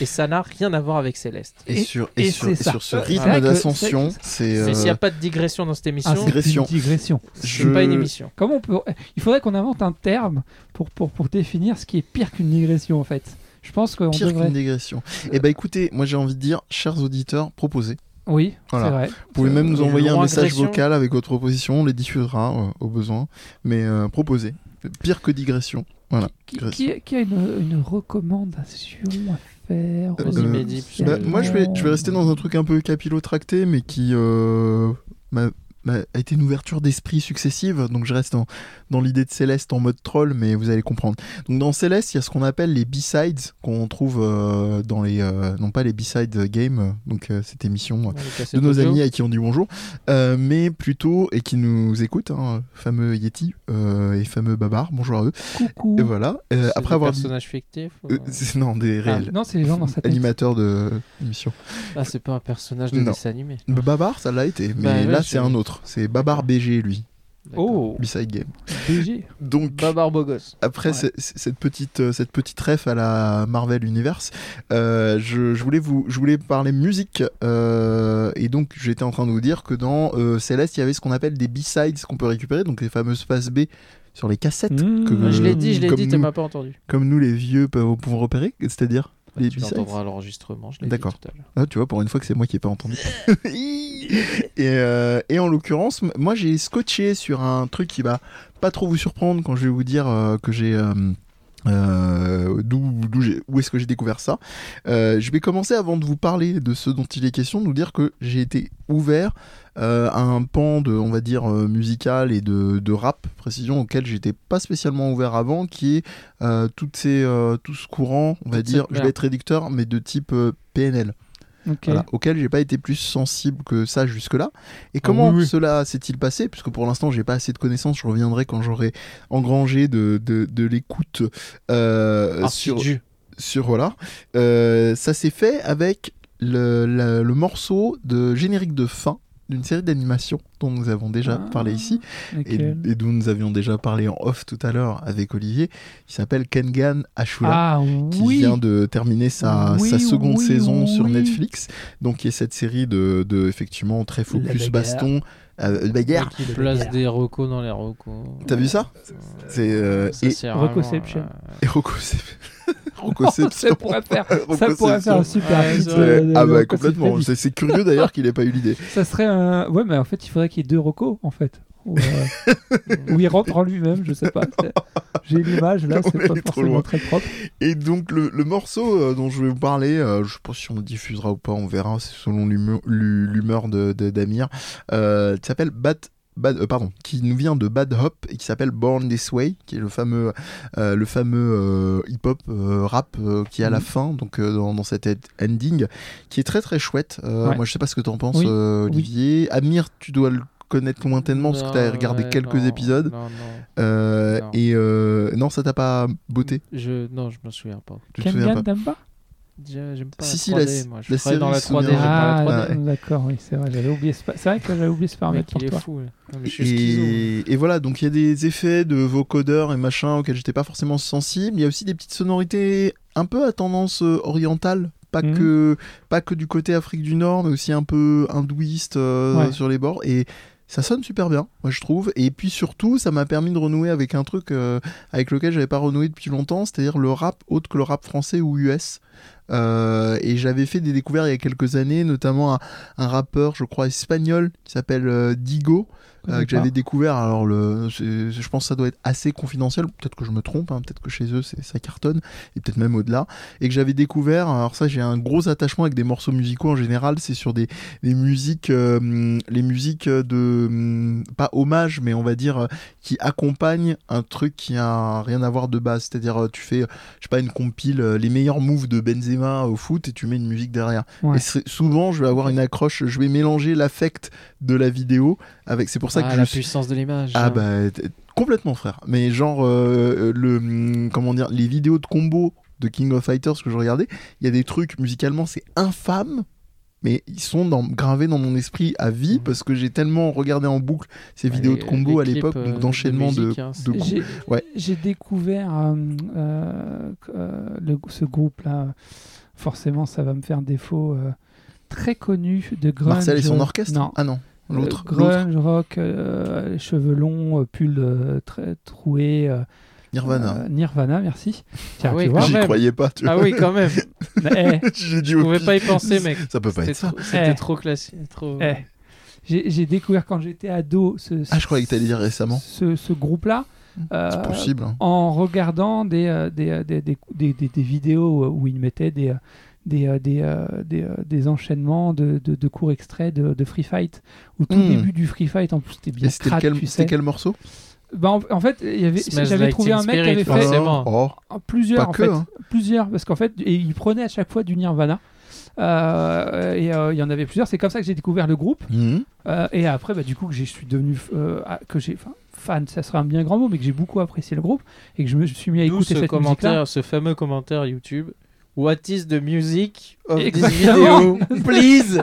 S1: Et ça n'a rien à voir avec Céleste.
S2: Et
S3: Et-
S2: sur, et
S3: et
S2: sur, et sur ce rythme d'ascension,
S3: c'est-.
S2: C'est-
S1: S'il n'y
S2: euh,
S1: a pas de digression dans cette émission,
S3: Ah, c'est
S2: digression.
S3: une digression.
S2: je-
S1: pas une émission.
S3: Comment on peut Il faudrait qu'on invente un terme pour, pour, pour définir ce qui est pire qu'une digression en fait. Je pense qu'on
S2: Pire
S3: devrait.
S2: qu'une digression. Eh ben écoutez, moi j'ai envie de dire, chers auditeurs, proposez.
S3: Oui,
S2: Voilà.
S3: c'est vrai.
S2: Vous pouvez même nous
S1: Euh,
S2: envoyer un message
S1: agression.
S2: vocal avec votre proposition, on les diffusera euh, au besoin. Mais euh, proposez. Pire que digression. Voilà.
S3: Qui,
S2: Grèce.
S3: qui- qui a une, une recommandation à faire
S2: Euh, euh, Bah, moi, je vais, je vais rester dans un truc un peu capillotracté, mais qui euh, m'a- m'a- a été une ouverture d'esprit successive. Donc, je reste dans, dans l'idée de Céleste en mode troll, mais vous allez comprendre. Donc, dans Céleste, il y a ce qu'on appelle les B-sides qu'on trouve euh, dans les. euh, non pas les B-side games, donc euh, cette émission de nos amis à qui on dit bonjour, mais plutôt, et qui nous écoutent, hein, fameux Yeti et fameux Babar, bonjour à eux.
S3: Coucou.
S2: Et voilà. Après
S1: des
S2: avoir dit.
S1: personnages fictifs ou-
S2: non, des réels.
S3: Non, c'est les gens dans sa tête.
S2: Animateurs de l'émission.
S1: Ah, c'est pas un personnage de
S2: Non.
S1: dessin animé.
S2: Babar, ça l'a été, mais
S1: Bah
S2: là
S1: je-
S2: c'est un autre. C'est Babar BG lui.
S3: Oh,
S2: B-side game.
S3: BG.
S2: Donc
S1: Babar Bogos.
S2: après
S3: Ouais.
S2: cette petite euh, cette petite ref à la Marvel Universe, euh, je, je voulais vous je voulais parler musique euh, et donc j'étais en train de vous dire que dans euh, Céleste il y avait ce qu'on appelle des B-sides qu'on peut récupérer, donc les fameuses faces B sur les cassettes
S3: Mmh.
S2: que
S1: je l'ai dit, je l'ai
S2: comme
S1: dit, tu
S2: nous.
S1: m'as pas entendu.
S2: comme nous les vieux peuvent pouvoir repérer, c'est-à-dire les
S1: tu
S2: B-sides.
S1: l'entendras à l'enregistrement, je l'ai dit
S2: D'accord.
S1: tout à l'heure.
S2: Ah, tu vois, pour une fois que c'est moi qui n'ai pas entendu. et, euh, et en l'occurrence, moi j'ai scotché sur un truc qui va pas trop vous surprendre quand je vais vous dire euh, que j'ai. euh, euh, d'où est-ce que j'ai découvert ça. Euh, Je vais commencer avant de vous parler de ce dont il est question, de vous dire que j'ai été ouvert euh, à un pan de, on va dire, musical et de, de rap, précision, auquel j'étais pas spécialement ouvert avant, qui est toutes ces, tout ce courant, on va dire, je vais être réducteur, mais de type PNL
S3: Ok.
S2: voilà, auquel j'ai pas été plus sensible que ça jusque-là. Et comment
S3: Ah oui, oui.
S2: cela s'est-il passé? Puisque pour l'instant, j'ai pas assez de connaissances. Je reviendrai quand j'aurai engrangé de, de, de l'écoute euh, sur, sur voilà. Euh, ça s'est fait avec le, le- le morceau de générique de fin d'une série d'animation dont nous avons déjà
S3: Ah,
S2: parlé ici et, et dont nous avions déjà parlé en off tout à l'heure avec Olivier, qui s'appelle Kengan Ashura
S3: Ah
S2: qui
S3: oui.
S2: vient de terminer sa,
S3: Oui,
S2: sa seconde
S3: oui,
S2: saison sur. Netflix. Donc, qui est cette série de, de effectivement très focus baston, euh, bagarre.
S1: Qui place des recos dans les recos.
S2: T'as vu ça? C'est euh, et
S1: c'est
S3: Recoception.
S1: vraiment, euh,
S2: et Rococep- Rocoception.
S3: ça pourrait faire, ça
S2: Rocoception.
S3: pourrait faire un super
S1: Ouais,
S3: euh, de-
S2: ah
S3: de
S2: bah
S3: Rocco
S2: complètement. C'est curieux d'ailleurs qu'il ait pas eu l'idée.
S3: Ça serait un. Ouais, mais en fait, il faudrait qu'il y ait deux Rocco, en fait. Ou, euh, ou il rentre en lui-même, je sais pas. J'ai l'image là, c'est
S2: est
S3: pas
S2: trop
S3: forcément
S2: loin.
S3: très propre.
S2: Et donc le, le morceau euh, dont je vais vous parler, euh, je sais pas si on le diffusera ou pas, on verra, c'est selon l'humeur de de- d'Amir, euh, s'appelle Bad, Bad euh, pardon, qui nous vient de Bad Hop et qui s'appelle Born This Way, qui est le fameux, euh, le fameux euh, hip-hop euh, rap euh, qui est à la
S3: Mhm.
S2: fin, donc euh, dans, dans cet ed- ending, qui est très très chouette. Euh,
S3: Ouais.
S2: Moi je sais pas ce que t'en penses,
S3: Oui.
S2: euh,
S3: Oui.
S2: Olivier. Amir, tu dois le connaître lointainement parce que tu as regardé
S1: ouais,
S2: quelques
S1: non,
S2: épisodes.
S1: Non, non.
S2: Euh,
S1: Non.
S2: et euh, non, ça t'a pas beauté?
S1: Je... Non, je me souviens pas.
S2: Tu te souviens pas?
S3: t'aimes pas?
S1: J'ai- J'aime pas
S2: Si, si,
S1: la
S2: la-
S1: 3D, moi. Je
S2: la
S1: ferais dans la
S2: série
S1: 3D,
S2: se
S1: j'aime
S2: souvient.
S1: pas la
S3: Ah,
S1: 3D.
S3: d'accord, oui, c'est vrai, j'avais oublié ce C'est vrai que j'avais oublié ce
S1: Le
S3: paramètre
S1: mec,
S3: pour
S1: il est
S3: toi.
S1: fou. Non, mais je suis schizo.
S2: Et, et voilà, donc il y a des effets de vocodeurs et machin auxquels j'étais pas forcément sensible. Il y a aussi des petites sonorités un peu à tendance euh, orientale. Pas,
S3: Mhm.
S2: que, pas que du côté Afrique du Nord, mais aussi un peu hindouiste euh,
S3: Ouais.
S2: sur les bords. Et ça sonne super bien, moi je trouve. Et puis surtout, ça m'a permis de renouer avec un truc euh, avec lequel j'avais pas renoué depuis longtemps, c'est-à-dire le rap autre que le rap français ou US. Euh, et j'avais fait des découvertes il y a quelques années, notamment un, rappeur, je crois, espagnol, qui s'appelle euh, Digo, euh, que j'avais découvert. Alors, le, je pense que ça doit être assez confidentiel. Peut-être que je me trompe, hein, peut-être que chez eux ça cartonne, et peut-être même au-delà. Et que j'avais découvert. Alors, ça, j'ai un gros attachement avec des morceaux musicaux en général. C'est sur des, des musiques, euh, les musiques de. hum, pas hommage, mais on va dire euh, qui accompagnent un truc qui a rien à voir de base. C'est-à-dire, tu fais, je sais pas, une compile, les meilleurs moves de Benzema au foot, et tu mets une musique derrière.
S3: Ouais.
S2: Et souvent, je vais avoir une accroche, je vais mélanger l'affect de la vidéo avec. C'est pour ça
S1: Ah,
S2: que
S1: la
S2: je
S1: puissance de l'image.
S2: Ah
S1: hein.
S2: bah complètement frère. Mais genre euh, le hum, comment dire les vidéos de combo de King of Fighters que je regardais, il y a des trucs musicalement c'est infâme. Mais ils sont dans- gravés dans mon esprit à vie
S1: Mhm.
S2: parce que j'ai tellement regardé en boucle ces vidéos
S1: les-
S2: de combo à l'époque,
S1: euh,
S2: donc d'enchaînement de,
S1: hein,
S2: de coups.
S3: J'ai
S2: Ouais.
S3: j'ai découvert euh, euh, euh, le- ce groupe-là. Forcément, ça va me faire défaut. euh, très connu de grunge.
S2: Marcel et son orchestre?
S3: Non.
S2: Ah non, l'autre.
S3: Euh,
S2: l'autre.
S3: grunge, rock, euh, les cheveux longs, euh, pull euh, très troué. euh,
S2: Nirvana.
S3: euh, Nirvana, merci. Tiens,
S1: Ah oui,
S3: tu vois.
S1: quand
S2: J'y
S1: même.
S2: croyais pas, tu
S1: Ah
S2: vois.
S1: oui, quand même.
S3: Eh,
S2: J'ai dit
S1: Je pouvais pas y penser, mec.
S2: Ça peut pas
S1: C'était
S2: être ça.
S1: trop, c'était
S3: Eh.
S1: trop classique. Trop...
S3: eh. J'ai j'ai découvert quand j'étais ado ce,
S2: Ah, je croyais que t'allais dire récemment.
S3: ce, ce groupe-là. euh,
S2: C'est possible. hein.
S3: en regardant des, euh, des, des, des, des- des- des vidéos où ils mettaient des, euh, des, euh, des, euh, des, euh, des enchaînements de, de, de courts extraits de, de Free Fight. Au tout
S2: Hmm.
S3: début du Free Fight, en plus, c'était bien
S2: Et c'était
S3: crade,
S2: quel,
S3: tu
S2: c'était
S3: sais.
S2: quel morceau?
S3: Bah, en, en fait, il y avait-
S1: Smells
S3: j'avais
S1: Like
S3: trouvé un mec qui avait fait.
S2: Oh,
S3: en plusieurs, en
S2: que,
S3: fait.
S2: hein.
S3: Plusieurs, parce qu'en fait, et il prenait à chaque fois du Nirvana. Euh, et euh, il y en avait plusieurs. C'est comme ça que j'ai découvert le groupe. Euh, et après, bah, du coup, que je suis devenu que j'ai, fan, ça serait un bien grand mot, mais que j'ai beaucoup apprécié le groupe et que je me suis mis à écouter
S1: ce
S3: cette
S1: commentaire, ce fameux commentaire YouTube. What is the music of this video? Please!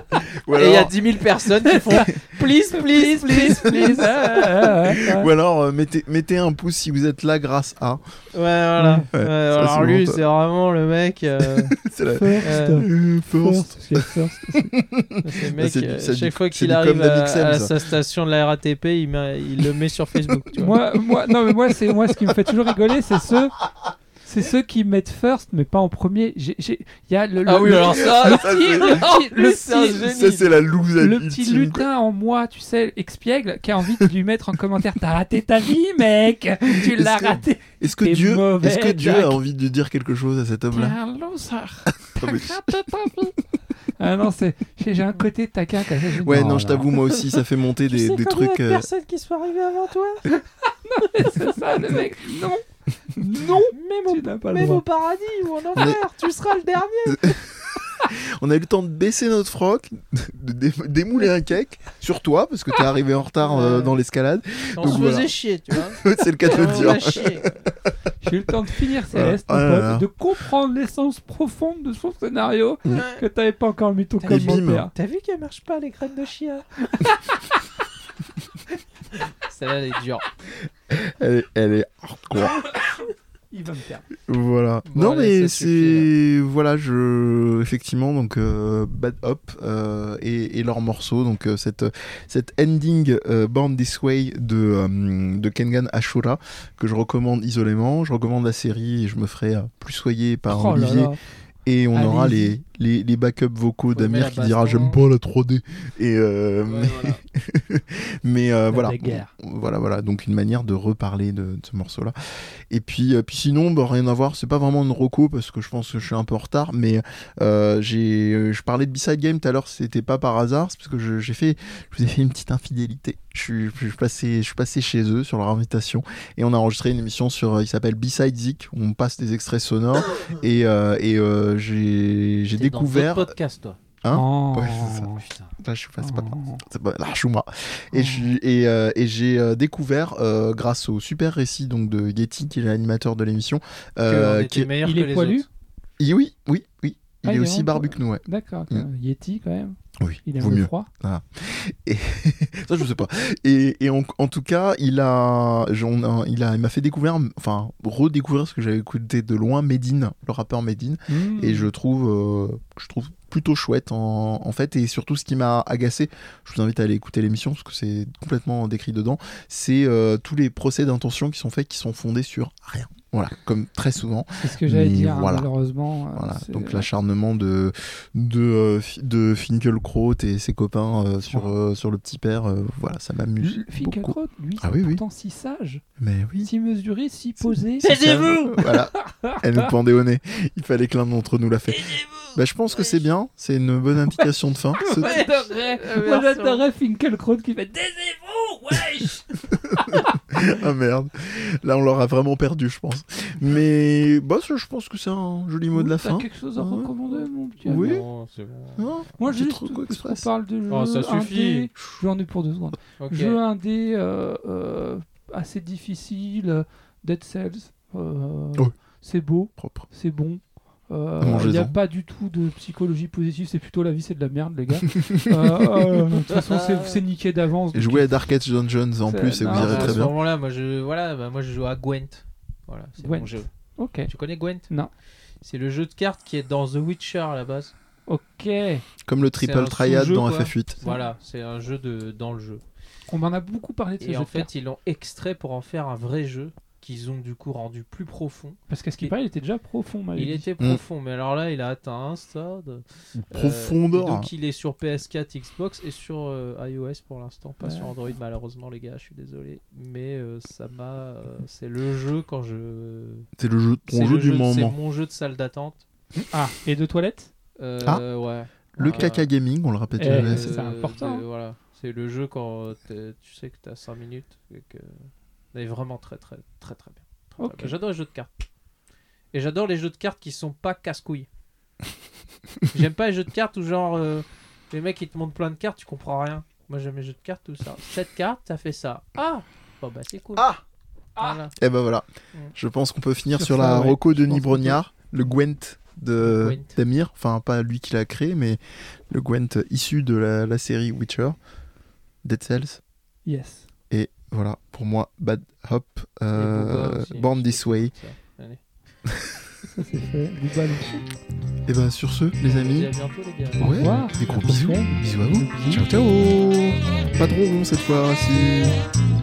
S2: Ou
S1: Et il y a
S2: alors,
S1: 10 000 personnes qui font Please, please, please, please.
S3: Ah, ah, ah,
S2: ou alors, euh, mettez, mettez un pouce si vous êtes là grâce à.
S1: Ouais, voilà.
S2: Ouais,
S1: Ouais,
S2: ça,
S1: alors
S2: c'est
S1: lui, c'est vraiment le mec. euh,
S2: C'est la.
S3: First,
S1: Euh,
S2: first.
S3: first,
S1: c'est le mec,
S2: c'est du-
S1: euh,
S2: c'est du-
S1: chaque fois
S2: c'est
S1: qu'il arrive à,
S2: d'Amixem,
S1: à sa station de la RATP, il, met- il le met sur Facebook. Tu vois.
S3: moi, moi, non, mais moi, c'est moi ce qui me fait toujours rigoler, c'est ceux, c'est ceux qui mettent first, mais pas en premier. J'ai, j'ai- il y a le,
S1: ah
S3: le-
S1: oui,
S3: le-
S1: alors ça,
S3: le
S2: ça,
S3: petit,
S2: c'est- la loose
S3: le petit
S2: quoi.
S3: lutin en moi, tu sais, expiègle, qui a envie de lui mettre en commentaire T'as raté ta vie, mec Tu l'as raté
S2: Est-ce que Dieu,
S3: mauvais,
S2: est-ce que Dieu a envie de dire quelque chose à cet
S3: T'es
S2: homme-là
S3: un loser
S2: Ah, mais-
S3: T'as raté ta vie Ah non, c'est, j'ai un côté taquin quand même.
S2: Ouais, non, je t'avoue, moi aussi, ça fait monter des, des trucs. euh,
S1: personnes qui sont arrivées avant toi?
S3: C'est ça, le mec. Non Non
S1: Même
S3: Tu pas le droit.
S1: paradis ou en enfer, tu seras le dernier.
S2: On a eu le temps de baisser notre froc, de dé- démouler un cake sur toi parce que t'es arrivé en retard euh, dans l'escalade.
S1: On
S2: Donc
S1: se
S2: voilà.
S1: faisait chier, tu vois.
S2: c'est le cas de le
S1: On
S2: dire.
S3: J'ai eu le temps de finir Céleste,
S2: Ah, ah
S3: de comprendre l'essence profonde de son scénario que t'avais pas encore mis ton commentaire.
S1: T'as vu qu'elle marche pas les graines de chia? Celle-là, elle est dure.
S2: Elle est, elle est hardcore.
S3: Il va me perdre.
S2: Voilà.
S1: Bon,
S2: non
S1: allez,
S2: mais c'est voilà, je effectivement donc euh, Bad Hop euh, et, et leurs morceaux donc euh, cette cette ending euh, Born This Way de euh, de Kengan Ashura que je recommande isolément. Je recommande la série et je me ferai euh, plus soyer par
S3: Oh
S2: Olivier
S3: là.
S2: et on aura les les, les backups vocaux d'Amir qui dira j'aime pas la 3D et euh,
S1: Ouais, voilà.
S2: mais euh, voilà. voilà voilà. Donc une manière de reparler de, de ce morceau là et puis euh, puis sinon bah, rien à voir. C'est pas vraiment une reco parce que je pense que je suis un peu en retard mais j'ai je parlais de B-side game tout à l'heure. C'était pas par hasard. C'est parce que je- j'ai fait je vous ai fait une petite infidélité. Je suis, je suis passé je suis passé chez eux sur leur invitation. Et on a enregistré une émission sur il s'appelle B-side Zik. On passe des extraits sonores. Et euh, et euh, j'ai j'ai
S1: Dans
S2: découvert
S1: d'autres podcasts, toi.
S2: Hein
S3: Oh.
S2: Ouais, c'est ça.
S1: Putain.
S2: Là, je suis pas- c'est pas
S3: Oh.
S2: c'est pas la chouma. Et
S3: Oh.
S2: je- et, euh, et j'ai euh, découvert euh, grâce au super récit donc de Yeti qui est l'animateur de l'émission. Euh, qui est-
S1: meilleur
S3: Il
S1: que
S3: est
S1: les
S3: poilu
S1: autres.
S2: Et oui, oui, oui. Il
S3: Ah,
S2: est
S3: il est
S2: aussi barbu que nous, ouais.
S3: D'accord.
S2: Mm.
S3: euh, Yeti quand même.
S2: Oui,
S3: Il
S2: vaut mieux.
S3: froid.
S2: Et ça, je sais pas. Et, et en, en tout cas, il a, j'en- un- il a, il m'a fait découvrir, enfin redécouvrir ce que j'avais écouté de loin, Medine, le rappeur Medine.
S3: Mm.
S2: et je trouve euh, je trouve plutôt chouette en, en fait et surtout ce qui m'a agacé je vous invite à aller écouter l'émission parce que c'est complètement décrit dedans c'est euh, tous les procès d'intention qui sont faits qui sont fondés sur rien voilà comme très souvent.
S3: C'est ce que j'allais dire, hein,
S2: voilà.
S3: malheureusement. euh,
S2: voilà donc l'acharnement de de euh, de Finkelkraut et ses copains euh, sur euh, sur le petit père euh, voilà ça m'amuse
S3: Finkelkraut, lui,
S2: Ah
S3: c'est
S2: oui, oui.
S3: pourtant si sage,
S2: mais oui.
S3: si mesuré, si posé.
S1: Taisez-vous
S2: voilà. Elle nous pendait au nez. Il fallait que l'un d'entre nous l'a fait bah, je pense que c'est bien. C'est une bonne indication de fin. Ce-
S3: Moi, j'adorerais, Finkelkraut qui fait Taisez-vous, wesh
S2: ah merde. Là, on l'aura vraiment perdu, je pense. Mais bah, ça, je pense que c'est un joli mot de la
S3: T'as
S2: fin.
S3: quelque chose à
S2: Ouais.
S3: recommander, mon petit
S2: Oui.
S3: ami
S1: Non, c'est bon.
S2: Non
S3: Moi,
S2: Petit
S3: juste, qu'on parle de jeux
S1: Oh, ça suffit.
S3: jeux indés pour deux secondes.
S1: Ok.
S3: Jeu indé euh, euh, assez difficile, Dead Cells. euh. C'est beau,
S2: Propre.
S3: c'est bon. Euh. Il n'y a pas du tout de psychologie positive, c'est plutôt la vie, c'est de la merde, les gars. Euh, euh, de toute façon, c'est- niqué d'avance.
S2: Jouez à Darkest Dungeons en plus et vous irez
S1: à
S2: très
S1: ce
S2: bien.
S1: moment-là, moi je, voilà, bah, moi je joue à Gwent. Voilà, c'est mon jeu.
S3: Ok,
S1: Tu connais Gwent?
S3: Non.
S1: C'est le jeu de cartes qui est dans The Witcher à la base.
S3: ok.
S2: Comme le triple triad dans
S1: quoi.
S2: FF8.
S1: Voilà, c'est un jeu de dans le jeu.
S3: On m'en a beaucoup parlé de ce
S1: Et
S3: jeu
S1: en fait, ils l'ont extrait pour en faire un vrai jeu. Qu'ils ont du coup rendu plus profond.
S3: Parce qu'à ce qui paraît, il était déjà profond, m'avait
S1: Il
S3: dit.
S1: était profond, mais alors là, il a atteint un stade. Euh,
S2: Profondeur.
S1: et donc il est sur PS4, Xbox et sur euh, iOS pour l'instant, pas
S3: Ouais.
S1: sur Android malheureusement les gars, je suis désolé. Mais euh, ça m'a, euh, c'est le jeu quand je,
S2: C'est le jeu,
S1: c'est
S2: ton jeu
S1: le
S2: du
S1: C'est
S2: moment.
S1: mon jeu de salle d'attente.
S3: Ah, et de toilettes
S1: Euh,
S2: Ah.
S1: ouais.
S2: Le caca gaming, on le répète
S3: Eh,
S2: jamais.
S3: c'est important.
S1: c'est- Voilà, c'est le jeu quand tu sais que t'as 5 minutes et que c'est vraiment très très très très bien. Très, très
S3: Ok.
S1: bien. J'adore les jeux de cartes. Et j'adore les jeux de cartes qui sont pas casse-couilles. J'aime pas les jeux de cartes où genre euh, les mecs ils te montrent plein de cartes, tu comprends rien. Moi j'aime les jeux de cartes où ça. Cette carte, ça fait ça. Ah Bon bah c'est cool.
S2: Ah
S1: Voilà.
S2: Et ben voilà.
S1: Mm.
S2: Je pense qu'on peut finir
S3: Sur
S2: sur,
S3: ça,
S2: la
S3: ouais.
S2: Rocco
S3: qu'on
S2: Brognard, le Gwent de d'Amir. Enfin, pas lui qui l'a créé, mais le Gwent issu de la, la série Witcher, Dead Cells.
S3: Yes.
S2: Voilà, pour moi, Bad Hop, euh, Born This Way.
S3: C'est fait. Booba
S2: Et ben sur ce, les amis,
S1: à bientôt les gars.
S3: Au
S2: ouais,
S3: revoir.
S2: des gros bisous. Bisous à vous.
S3: Bisous.
S2: Ciao, ciao. Pas trop rond cette fois, si.